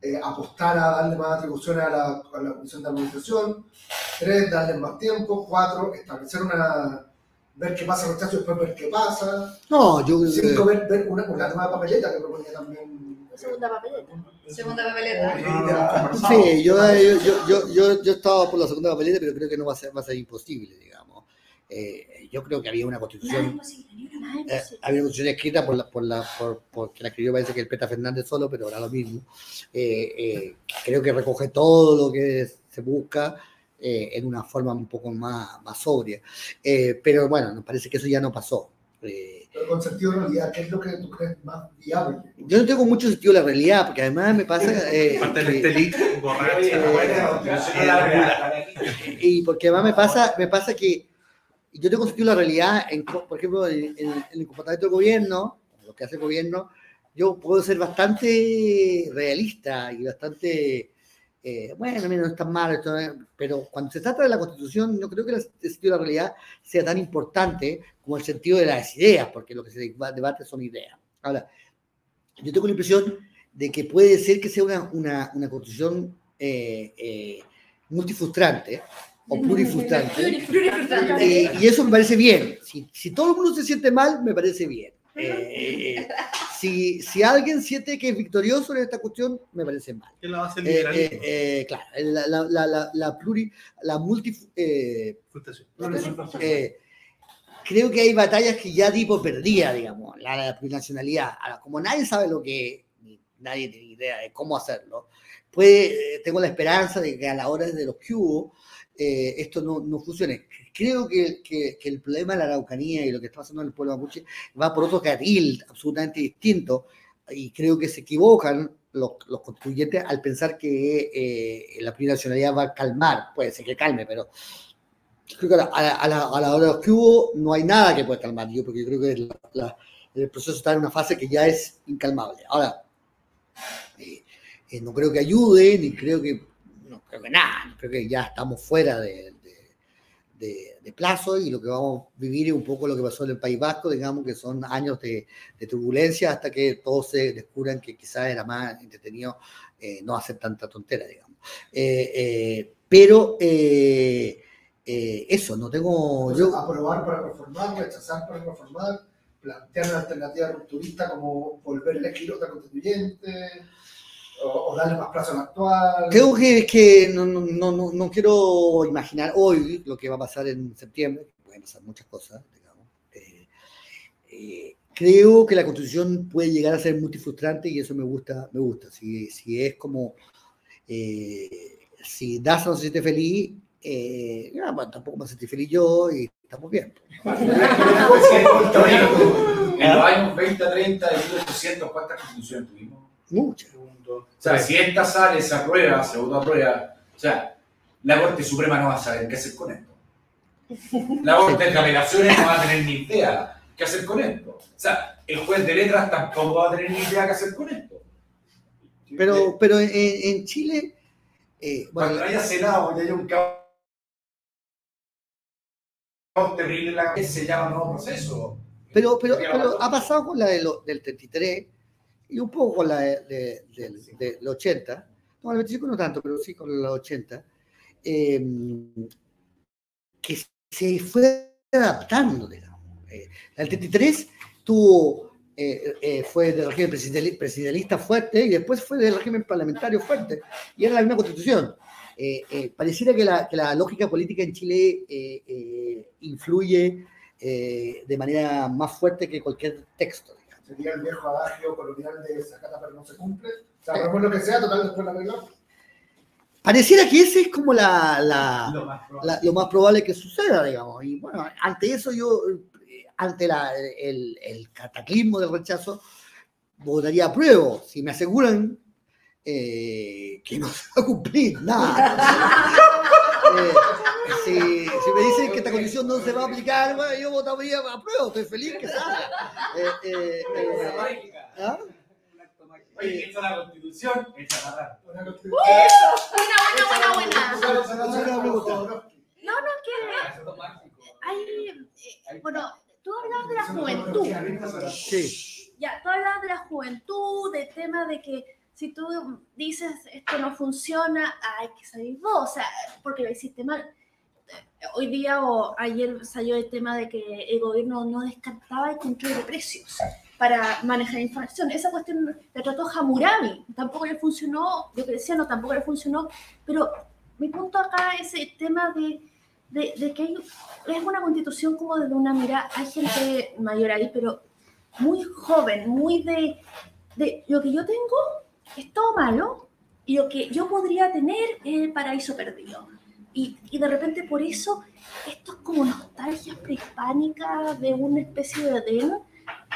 eh, apostar a darle más atribuciones a la, a la comisión de administración. Tres, darle más tiempo. Cuatro, establecer una. ver qué pasa con el y después ver qué pasa. No, yo Cinco, ver, ver una, una nueva papeleta que proponía también. Segunda papeleta. Segunda papeleta. Sí, yo, yo, yo, yo, yo, estaba por la segunda papeleta, pero creo que no va a ser, va a ser imposible, digamos. Eh, yo creo que había una constitución, eh, había una constitución escrita por la, por la, por, porque la escribió parece que el Peta Fernández solo, pero ahora lo mismo. Eh, eh, creo que recoge todo lo que se busca eh, en una forma un poco más, más sobria. Eh, pero bueno, nos parece que eso ya no pasó. Eh, Pero con sentido de realidad, ¿qué es lo que tú crees más viable? yo no tengo mucho sentido de la realidad, porque además me pasa... eh, borracha. y porque además me pasa, me pasa que yo tengo sentido de la realidad, en, por ejemplo, en, en- en el comportamiento del gobierno, lo que hace el gobierno, yo puedo ser bastante realista y bastante, eh, bueno, mira, no es tan malo, esto, eh, pero cuando se trata de la constitución, no creo que el sentido de la realidad sea tan importante como el sentido de las ideas, porque lo que se deba- debate son ideas. Ahora, yo tengo la impresión de que puede ser que sea una, una, una constitución eh, eh, multifrustrante o plurifrustrante. Plurifrustrante. Eh, y eso me parece bien. Si, si todo el mundo se siente mal, me parece bien. Eh, eh, si, si alguien siente que es victorioso en esta cuestión, me parece mal. Que la base Eh, liberalismo. eh, eh, claro, la, la, la, la, pluri, la multi, eh, eh, creo que hay batallas que ya di por perdida, digamos, la, la plurinacionalidad. Ahora, como nadie sabe lo que, ni nadie tiene idea de cómo hacerlo, pues eh, tengo la esperanza de que a la hora de los que hubo, eh, esto no, no funcione. Creo que, que, el problema de la Araucanía y lo que está pasando en el pueblo mapuche va por otro carril absolutamente distinto y creo que se equivocan los, los constituyentes al pensar que eh, la plurinacionalidad va a calmar. Puede ser que calme, pero creo que a la, a la- a la- hora que hubo no hay nada que pueda calmar yo, porque creo que el proceso está en una fase que ya es incalmable. Ahora, eh, eh, no creo que ayude, ni creo que, creo que nada, creo que ya estamos fuera de, de- de- de plazo y lo que vamos a vivir es un poco lo que pasó en el País Vasco, digamos que son años de, turbulencia hasta que todos se descubran que quizás era más entretenido eh, no hacer tanta tontera, digamos. Eh, eh, pero eso, no tengo... Entonces, Yo, aprobar para reformar, rechazar para reformar, plantear una alternativa rupturista como volver el esquilota constituyente, o, o darle más plazo al actual. Creo que, que no, no, no, no- quiero imaginar hoy lo que va a pasar en septiembre, pueden pasar muchas cosas, digamos. Eh, eh, creo que la constitución puede llegar a ser multifrustrante y eso me gusta, me gusta. Si, si es como, eh, si Daza no se siente feliz, eh, ya, bueno, tampoco me sentí feliz yo y estamos bien. En los años 20 a 30 de 1800, ¿cuántas constituciones tuvimos? Muchas. O sea, si esta sale, se aprueba, se aprueba, o sea, la Corte Suprema no va a saber qué hacer con esto. La Corte de Apelaciones no va a tener ni idea qué hacer con esto. O sea, el juez de letras tampoco va a tener ni idea qué hacer con esto. Pero, pero en, en Chile, eh, bueno, Cuando haya Senado y haya un caos terrible en la que se llama nuevo proceso. pero, pero, pero ha pasado con la de lo- del 33 y un poco con la de, de- del- del 80, no, el 25 no tanto, pero sí con la 80, eh, que se fue adaptando, digamos. Eh, la del 33 tuvo, eh, eh, fue del régimen presidencialista fuerte y después fue del régimen parlamentario fuerte, y era la misma constitución. Eh, pareciera que la, que la lógica política en Chile influye de manera más fuerte que cualquier texto. Sería el viejo adagio colonial de sacata pero no se cumple. O sea, por lo que sea, total, después la arreglamos. Pareciera que ese es como la, la- Lo más probable. la- lo más probable que suceda, digamos. Y bueno, ante eso yo, ante la- el, el cataclismo del rechazo, votaría a prueba. Si me aseguran eh, que no se va a cumplir nada. Eh, si, si me dicen que esta condición no se va a aplicar, bueno, yo votaría a prueba. Estoy feliz que salga. Eh, eh, eh, ¿ah? Oye, esta es la constitución, echa a agarrar. Una constitución- Buena, buena, buena, buena. No, no, que hay, eh, bueno, tú hablabas de la juventud. Sí. Ya, tú hablabas de la juventud, del tema de que si tú dices esto no funciona, hay que salir vos, o sea, porque lo hiciste mal. Hoy día o ayer salió el tema de que el gobierno no descartaba el control de precios para manejar información. Esa cuestión la trató Hammurabi, tampoco le funcionó, yo que decía, no, tampoco le funcionó, pero mi punto acá es el tema de, de, de que hay, es una constitución como desde una mirada, hay gente mayor ahí, pero muy joven, muy de, de lo que yo tengo es todo malo y lo que yo podría tener es el paraíso perdido. Y, y de repente por eso esto es como nostalgia prehispánica de una especie de Edén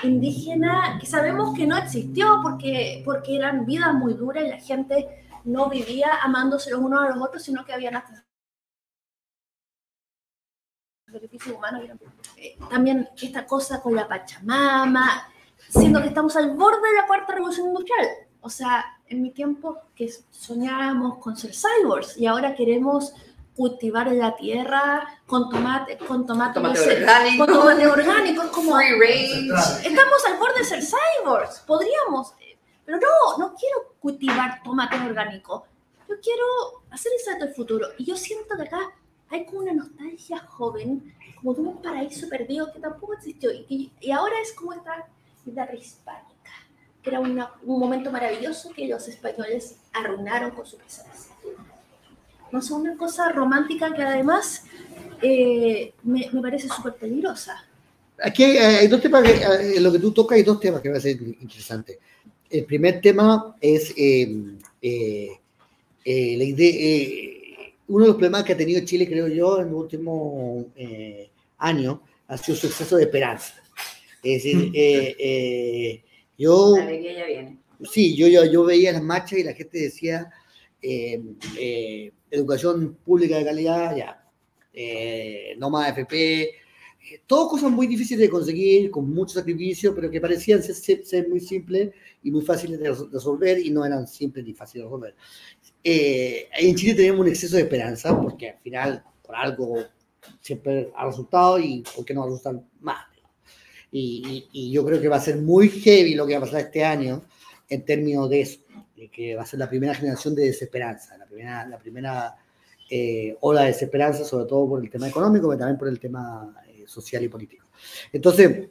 indígena que sabemos que no existió porque, porque eran vidas muy duras y la gente no vivía amándose los unos a los otros, sino que habían hasta sacrificios humanos. eh, también esta cosa con la Pachamama, siendo que estamos al borde de la cuarta revolución industrial. O sea, en mi tiempo que soñábamos con ser cyborgs y ahora queremos cultivar la tierra con tomate, con tomate, Tomate no sé, orgánico. con tomate orgánico, es como Free range. estamos al borde de ser cyborgs, podríamos, pero no, no quiero cultivar tomate orgánico, yo quiero hacer el salto al futuro. Y yo siento que acá hay como una nostalgia joven, como de un paraíso perdido que tampoco existió. Y, y- ahora es como esta vida prehispánica, que era una- un momento maravilloso que los españoles arruinaron con su presencia. No sé, una cosa romántica que además eh, me, me parece súper peligrosa. Aquí hay, hay dos temas, que, eh, en lo que tú tocas hay dos temas que me ser interesantes. El primer tema es eh, eh, eh, la idea, eh, uno de los problemas que ha tenido Chile, creo yo, en los últimos eh, años, ha sido su exceso de esperanza. Es decir, eh, eh, yo, La alegría ya viene. sí, yo, yo, yo veía las marchas y la gente decía, eh, eh, educación pública de calidad, ya, eh, no más FP, eh, todas cosas muy difíciles de conseguir, con mucho sacrificio, pero que parecían ser, muy simples y muy fáciles de res- resolver y no eran simples ni fáciles de resolver. Eh, en Chile tenemos un exceso de esperanza porque al final, por algo, siempre ha resultado y por qué no va a resultar más. Y, yo creo que va a ser muy heavy lo que va a pasar este año en términos de eso, que va a ser la primera generación de desesperanza, la primera, la primera eh, ola de desesperanza, sobre todo por el tema económico, pero también por el tema eh, social y político. Entonces,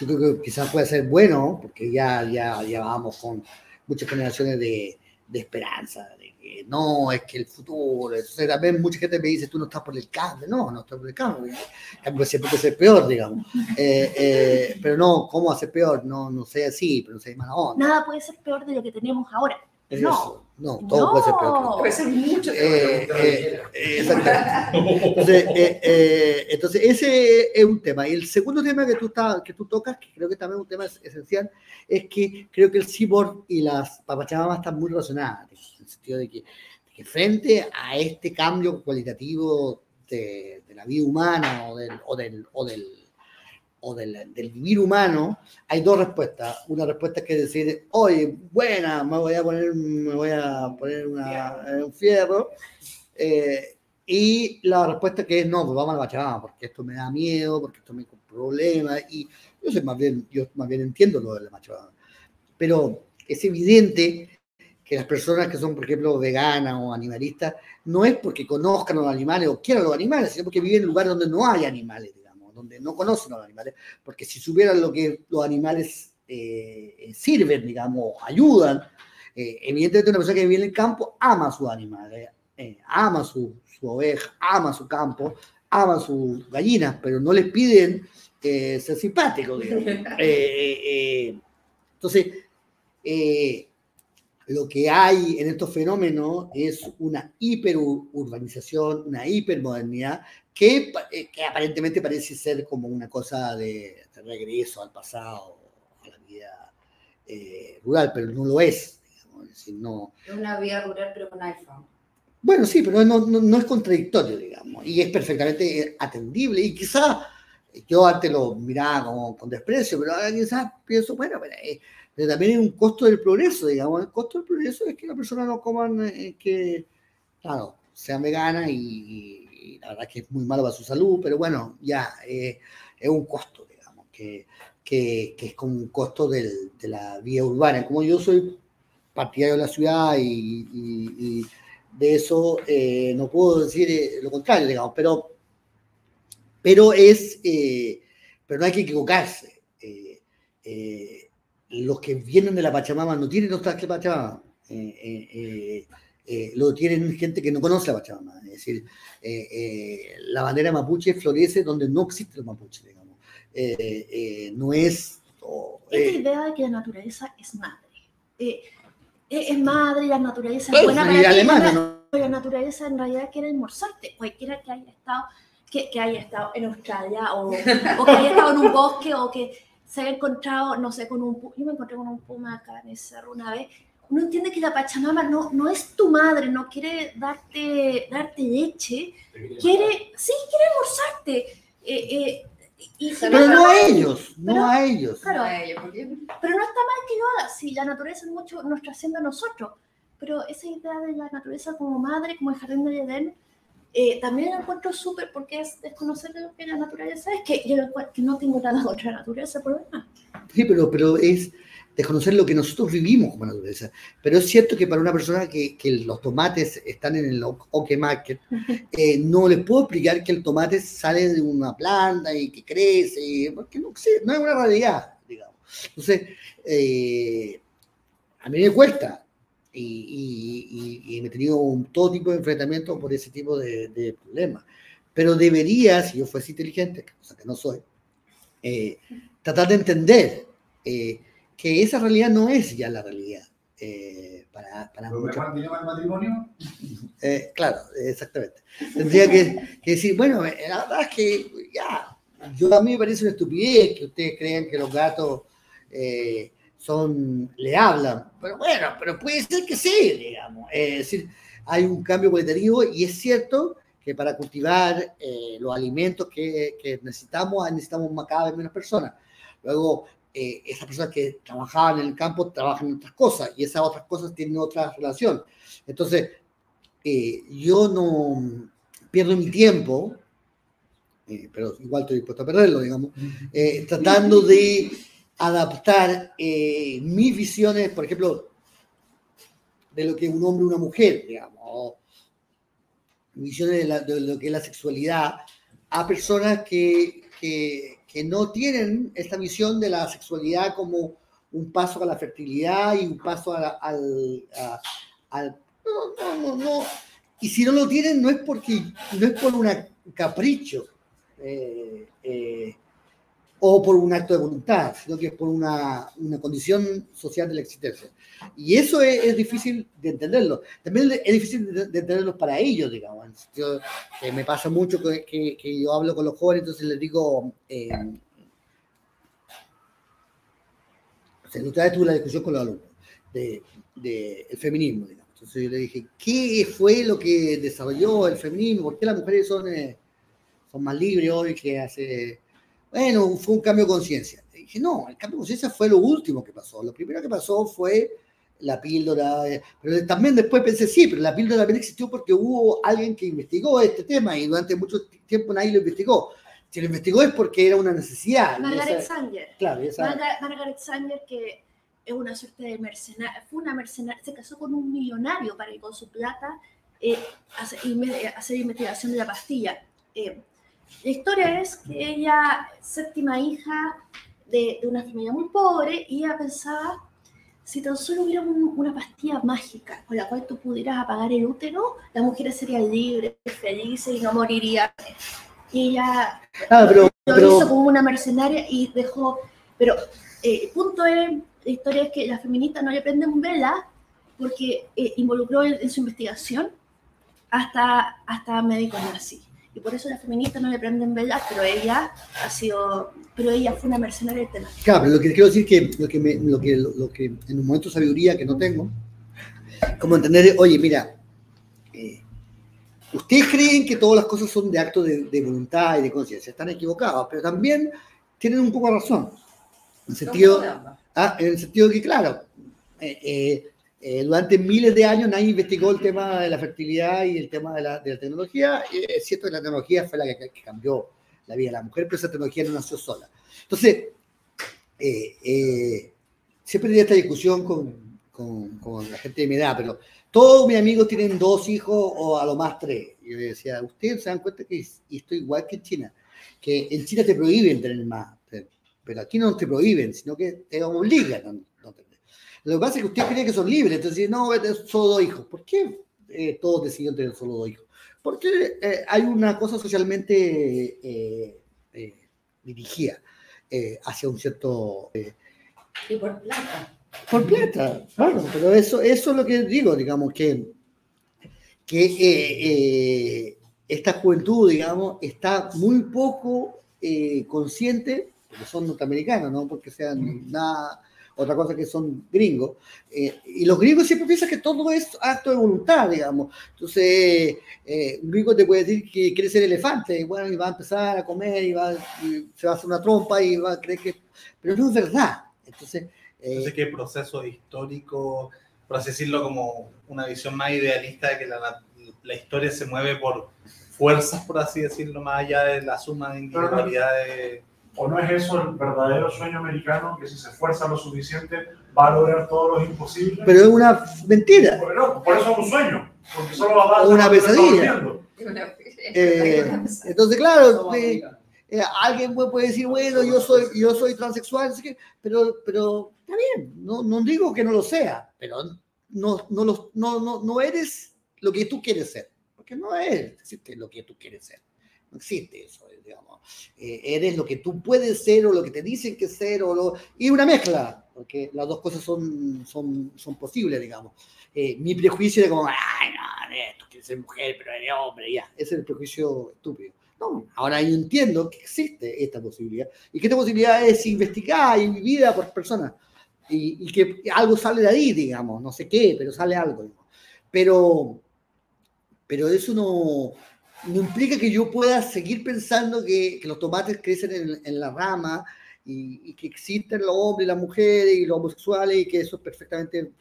yo creo que quizás puede ser bueno, porque ya, ya, ya vamos con muchas generaciones de, de esperanza, que no, es que el futuro, entonces también mucha gente me dice, tú no estás por el cambio, no, no estás por el cambio, el cambio siempre puede ser peor, digamos, Eh, eh, pero no, ¿cómo hacer peor? No, no sé así, pero no sé mala onda. Nada puede ser peor de lo que tenemos ahora. Es No. eso. No, todo puede ser peor. No. Puede ser mucho. Eh, eh, eh, exactamente. Entonces, eh, eh, entonces, ese es un tema. Y el segundo tema que tú, estás- que tú tocas, que creo que también es un tema es- esencial, es que creo que el cyborg y las papachamamas están muy relacionadas, sentido de que, de que frente a este cambio cualitativo de, de la vida humana o del, o del, o del, o del, del vivir humano, hay dos respuestas. Una respuesta que es decir, oye, buena, me voy a poner, me voy a poner una, un fierro. eh, y la respuesta que es no, pues vamos a la Pachamama, porque esto me da miedo, porque esto me da problemas. Y yo, soy más bien, yo más bien entiendo lo de la Pachamama. Pero es evidente que las personas que son, por ejemplo, veganas o animalistas, no es porque conozcan a los animales o quieran los animales, sino porque viven en lugares donde no hay animales, digamos, donde no conocen a los animales. Porque si supieran lo que los animales eh, eh, sirven, digamos, ayudan, eh, evidentemente una persona que vive en el campo ama a sus animales, eh, ama su, su oveja, ama su campo, ama sus gallinas, pero no les piden eh, ser simpáticos, digamos. Eh, eh, eh, entonces, lo que hay en estos fenómenos es una hiperurbanización, una hipermodernidad que, eh, que aparentemente parece ser como una cosa de, de regreso al pasado, a la vida eh, rural, pero no lo es. digamos, es decir, no, una vida rural, pero con iPhone. bueno, sí, pero no, no, no es contradictorio, digamos, y es perfectamente eh, atendible. Y quizás yo antes lo miraba como, con desprecio, pero ahora quizás pienso, bueno, pero, eh, pero también hay un costo del progreso, digamos. El costo del progreso es que las personas no coman, eh, que, claro, sean veganas y, la verdad que es muy malo para su salud, pero bueno, ya eh, es un costo, digamos, que, que, es como un costo del- de la vía urbana. Como yo soy partidario de la ciudad y, de eso eh, no puedo decir eh, lo contrario, digamos, pero, pero es, pero no hay que equivocarse. Los que vienen de la Pachamama no tienen trajes de Pachamama. Eh, eh, eh, eh, lo tienen gente que no conoce la Pachamama. Es decir, eh, la bandera mapuche florece donde no existe el mapuche, digamos. No es... o, Esta idea de que la naturaleza es madre. Es madre, la naturaleza es buena para alemana, ¿no? la naturaleza en realidad quiere almorzarte. Cualquiera que haya estado, que, que haya estado en Australia o, o que haya estado en un bosque o que se haya encontrado, no sé, con un puma. Yo me encontré con un puma acá en el cerro una vez. Uno entiende que la Pachamama no, no es tu madre, no quiere darte, darte leche, quiere, sí, quiere almorzarte. Eh, eh, y, Pero no a ellos, Pero- no a ellos. Claro. No a ellos, porque- Pero no está mal que lo haga, si la naturaleza es mucho nos trasciende a nosotros. Pero esa idea de la naturaleza como madre, como el jardín de Edén, eh, también la encuentro súper porque es desconocer lo que la naturaleza es, que yo lo que no tengo nada contra la naturaleza, por lo demás. Sí, pero, pero es desconocer lo que nosotros vivimos como naturaleza. Pero es cierto que para una persona que, que los tomates están en el OK Market, eh, no les puedo explicar que el tomate sale de una planta y que crece, y- porque no, no es una realidad, digamos. Entonces, eh, a mí me cuesta. Y, y- y- y me he tenido un- todo tipo de enfrentamientos por ese tipo de, de problemas. Pero debería, si yo fuese inteligente, cosa que no soy, eh, tratar de entender eh, que esa realidad no es ya la realidad. eh, para, para muchas del matrimonio, eh, claro, exactamente. Tendría que, que decir, bueno, la verdad es que ya, yo a mí me parece una estupidez que ustedes crean que los gatos eh, son, le hablan, pero bueno, pero puede ser que sí, digamos. Eh, es decir, hay un cambio cualitativo y es cierto que para cultivar eh, los alimentos que, que necesitamos, necesitamos más- cada vez menos personas. Luego, eh, esas personas que trabajaban en el campo trabajan en otras cosas y esas otras cosas tienen otra relación. Entonces, eh, yo no pierdo mi tiempo, eh, pero igual estoy dispuesto a perderlo, digamos, tratando de adaptar eh, mis visiones, por ejemplo, de lo que un hombre y una mujer, digamos, o visiones de, lo que es la sexualidad, a personas que, que- no tienen esta visión de la sexualidad como un paso a la fertilidad y un paso al, no, no, no, no. Y si no lo tienen, no es porque no es por un capricho. eh, eh, o por un acto de voluntad, sino que es por una, una condición social de la existencia. Y eso es, es difícil de entenderlo. También es difícil de, de entenderlo para ellos, digamos. sentido que me pasa mucho que, que- que yo hablo con los jóvenes, entonces les digo, eh, la otra tuve la discusión con los alumnos de, de el feminismo, digamos. Entonces yo le dije, ¿qué fue lo que desarrolló el feminismo? ¿Por qué las mujeres son, eh, son más libres hoy que hace... Bueno, fue un cambio de conciencia. Y dije, no, el cambio de conciencia fue lo último que pasó. Lo primero que pasó fue la píldora. eh, Pero también después pensé, sí, pero la píldora también existió porque hubo alguien que investigó este tema y durante mucho tiempo nadie lo investigó. Si lo investigó es porque era una necesidad. Margaret esa- Sanger. claro, esa- Marga- Margaret Sanger, que es una suerte de mercenaria, fue una mercenaria, se casó con un millonario para que con su plata eh, hace- inve- hacer investigación de la pastilla. Eh, la historia es que ella, séptima hija de, de una familia muy pobre, y ella pensaba, si tan solo hubiera un- una pastilla mágica con la cual tú pudieras apagar el útero, las mujeres serían libres, felices y no morirían. Y ella Ah, pero, lo pero- hizo como una mercenaria y dejó. Pero eh, el punto es, la historia es que las feministas no le prenden vela porque eh, involucró en, en su investigación hasta, hasta médicos nazis. Y por eso las feministas no le prenden vela, pero ella ha sido, pero ella fue una mercenaria del tema. Claro, pero lo que quiero decir que lo que, me- lo que, lo que en un momento de sabiduría que no tengo, como entender, oye, mira, eh, ustedes creen que todas las cosas son de acto de, de voluntad y de conciencia, están equivocados, pero también tienen un poco de razón. En el sentido, ah, en el sentido de que, claro, eh, eh, eh, durante miles de años nadie investigó el tema de la fertilidad y el tema de la, de la tecnología. y es cierto que la tecnología fue la que, cambió la vida de la mujer, pero esa tecnología no nació sola. Entonces, eh, eh, siempre tenía esta discusión con, con, la gente de mi edad, pero todos mis amigos tienen dos hijos o a lo más tres. Y yo decía, ustedes se dan cuenta que estoy igual que en China, que en China te prohíben tener más, pero- aquí no te prohíben, sino que te obligan. Lo que pasa es que usted cree que son libres, entonces dice, no, voy a tener solo dos hijos. ¿Por qué eh, todos decidieron tener solo dos hijos? Porque eh, hay una cosa socialmente eh, eh, dirigida eh, hacia un cierto... eh, Y por plata. por plata, claro, pero eso, eso es lo que digo, digamos, que, que eh, eh, esta juventud, digamos, está muy poco eh, consciente, porque son norteamericanos, no porque sean nada, otra cosa que son gringos, eh, y los gringos siempre piensan que todo es acto de voluntad, digamos. Entonces, eh, un gringo te puede decir que quiere ser elefante, y bueno, y va a empezar a comer, y, va, y se va a hacer una trompa, y va a creer que... Pero no es verdad. Entonces, eh, Entonces, ¿qué proceso histórico, por así decirlo, como una visión más idealista de que la, la historia se mueve por fuerzas, por así decirlo, más allá de la suma de individualidades? ¿O no es eso el verdadero sueño americano, que si se esfuerza lo suficiente va a lograr todos los imposibles? pero es una mentira. Por, no, por eso es un sueño, porque solo va a dar Una lo pesadilla. Eh, entonces, claro, eh, eh, alguien puede- decir, bueno, yo soy, yo soy transexual, pero, pero está bien, no, no digo que no lo sea, pero no, no, lo- no, no, no eres lo que tú quieres ser, porque no es lo que tú quieres ser, no existe eso, eh, digamos. Eh, eres lo que tú puedes ser o lo que te dicen que ser, o lo, y una mezcla, porque las dos cosas son, son, son posibles, digamos. Eh, mi prejuicio era como, ay, no, esto quieres ser mujer, pero eres hombre, ya, ese es el prejuicio estúpido. No, ahora yo entiendo que existe esta posibilidad y que esta posibilidad es investigada y vivida por personas y, y que algo sale de ahí, digamos, no sé qué, pero sale algo. digamos. Pero, pero eso no, no implica que yo pueda seguir pensando que, que los tomates crecen en, en la rama y, y que existen los hombres y las mujeres y los homosexuales y que eso es perfectamente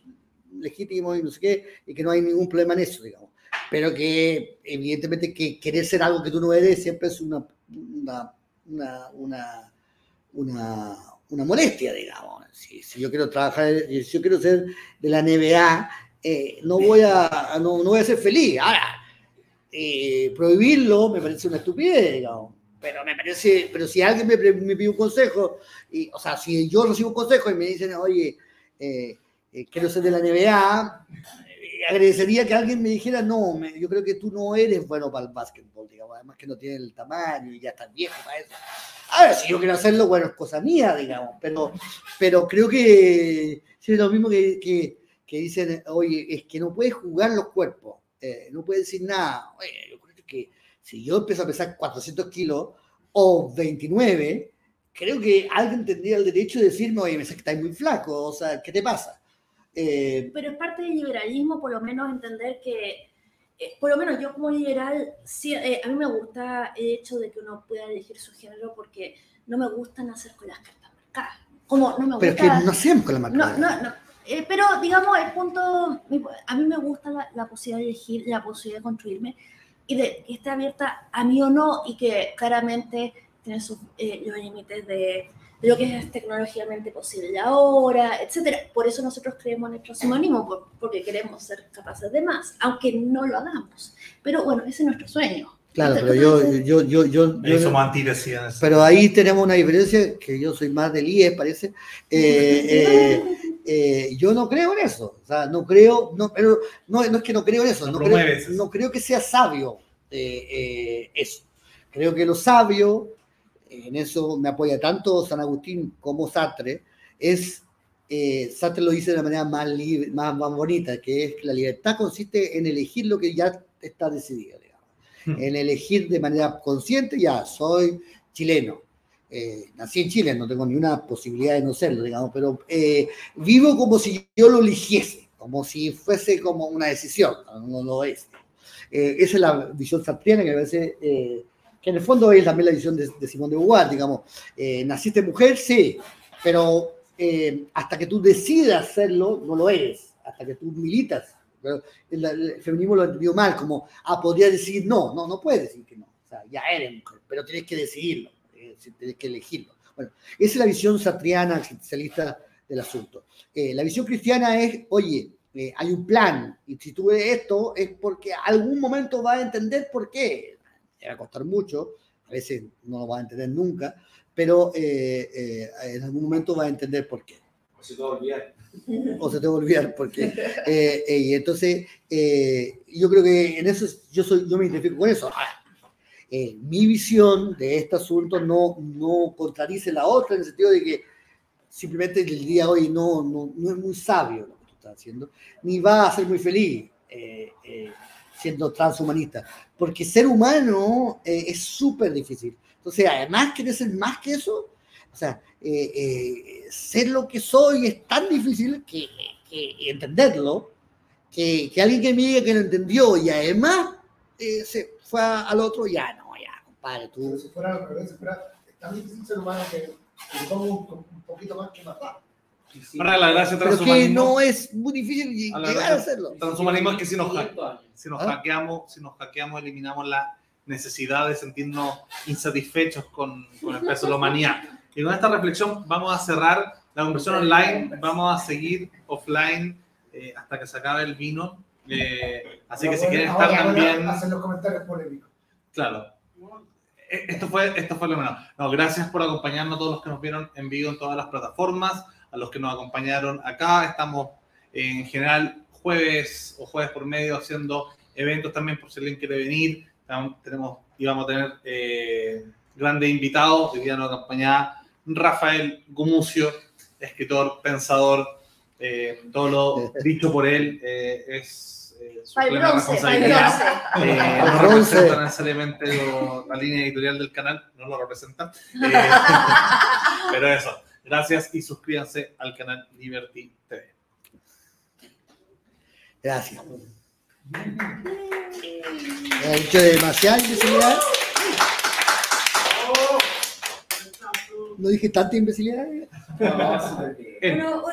legítimo y no sé qué, y que no hay ningún problema en eso, digamos pero que evidentemente que querer ser algo que tú no eres siempre es una, una, una, una, una, una molestia, digamos. Si, si yo quiero trabajar, si yo quiero ser de la NBA, eh, no, voy a, no, no voy a ser feliz. Ahora, eh, prohibirlo me parece una estupidez, digamos. Pero me parece, pero si alguien me, me pide un consejo, y, o sea, si yo recibo un consejo y me dicen, oye, eh, eh, quiero ser de la NBA, agradecería que alguien me dijera, no, me- yo creo que tú no eres bueno para el básquetbol, digamos, además que no tienes el tamaño y ya estás viejo para eso. A ver, si yo quiero hacerlo, bueno, es cosa mía, digamos, pero, pero creo que es lo mismo que, que, que dicen, oye, es que no puedes jugar los cuerpos, eh, no puedes decir nada. Oye, yo creo que si yo empiezo a pesar 400 kilos o 29, creo que alguien tendría el derecho de decirme, oye, me sé que estás muy flaco, o sea, ¿qué te pasa? Eh, Pero es parte del liberalismo, por lo menos entender que, eh, por lo menos yo como liberal, sí, eh, a mí me gusta el hecho de que uno pueda elegir su género porque no me gusta nacer con las cartas marcadas. Como no me pero gusta... que hacemos con la marca. No, no, no. Eh, pero digamos, el punto, a mí me gusta la, la posibilidad de elegir, la posibilidad de construirme y de que esté abierta a mí o no y que claramente tiene sus, eh, los límites de, de lo que es tecnológicamente posible ahora, etcétera. Por eso nosotros creemos en el transhumanismo, por- porque queremos ser capaces de más, aunque no lo hagamos. Pero bueno, ese es nuestro sueño. Claro, Entonces, pero yo, yo, yo, yo, yo- somos eso. pero ahí tenemos una diferencia, que yo soy más del IES, parece. Eh, eh, eh, yo no creo en eso. O sea, no creo, no, pero no, no es que no creo en eso, No creo, eso. no creo que sea sabio eh, eh, eso. Creo que lo sabio, en eso me apoya tanto San Agustín como Sartre, es, eh, Sartre lo dice de la manera más, libre, más, más bonita, que es que la libertad consiste en elegir lo que ya está decidido, digamos. Hmm. en elegir de manera consciente, ya, soy chileno. Eh, nací en Chile, no tengo ni una posibilidad de no serlo, digamos, pero eh, vivo como si yo lo eligiese, como si fuese como una decisión, no lo es. Eh, esa es la visión sartriana que me parece, eh, que en el fondo es también la visión de, de Simón de Beauvoir, digamos, eh, naciste mujer, sí, pero eh, hasta que tú decidas serlo, no lo eres, hasta que tú militas. Pero el, el feminismo lo ha entendido mal, como, ah, podría decir no, no, no puedes decir que no, o sea, ya eres mujer, pero tienes que decidirlo, tienes que elegirlo. Bueno, esa es la visión sartriana, existencialista del asunto. Eh, la visión cristiana es, oye, eh, hay un plan, y si tú ves esto es porque algún momento vas a entender por qué. Te va a costar mucho, a veces no lo vas a entender nunca, pero eh, eh, en algún momento vas a entender por qué. O se te va a olvidar. O se te va a olvidar por qué. Y entonces, yo creo que en eso yo, soy, yo me identifico con eso. Ahora, eh, mi visión de este asunto no, no contradice la otra en el sentido de que simplemente el día de hoy no, no, no es muy sabio lo que tú estás haciendo, ni va a ser muy feliz eh, eh, siendo transhumanista, porque ser humano eh, es súper difícil. Entonces, además, querer ser más que eso, o sea, eh, eh, ser lo que soy es tan difícil que, que entenderlo, que, que alguien que me diga que lo entendió y además eh, se fue a- al otro, ya no, ya, compadre, Pero tú. si fuera al revés, si fuera es tan difícil ser humano que que un, un poquito más que matar. Sí, Ahora, la gracia Pero que no es muy difícil A llegar a verdad, hacerlo. transhumanismo es que si nos, ha- 500 años. si nos ¿Ah? hackeamos, si nos hackeamos, eliminamos la necesidad de sentirnos insatisfechos con, con el peso de la humanidad. Y con esta reflexión vamos a cerrar la conversión online, vamos a seguir offline eh, hasta que se acabe el vino. Eh, así que si quieren estar también... Hacen los comentarios polémicos. Claro. E- Esto fue, esto fue lo menos. No, gracias por acompañarnos a todos los que nos vieron en vivo en todas las plataformas, a los que nos acompañaron acá. Estamos en general jueves o jueves por medio haciendo eventos también por si alguien quiere venir. Tenemos, y vamos a tener eh, grandes invitados. Hoy día nos acompaña Rafael Gumucio, escritor, pensador. eh, todo lo dicho por él eh, es eh, el responsabilidad. bronce. Eh, no representan necesariamente lo- la línea editorial del canal, no lo representan. Eh, pero eso, gracias y suscríbanse al canal Liberty TV. Gracias. He dicho demasiada imbecilidad. No dije tanta imbecilidad. No,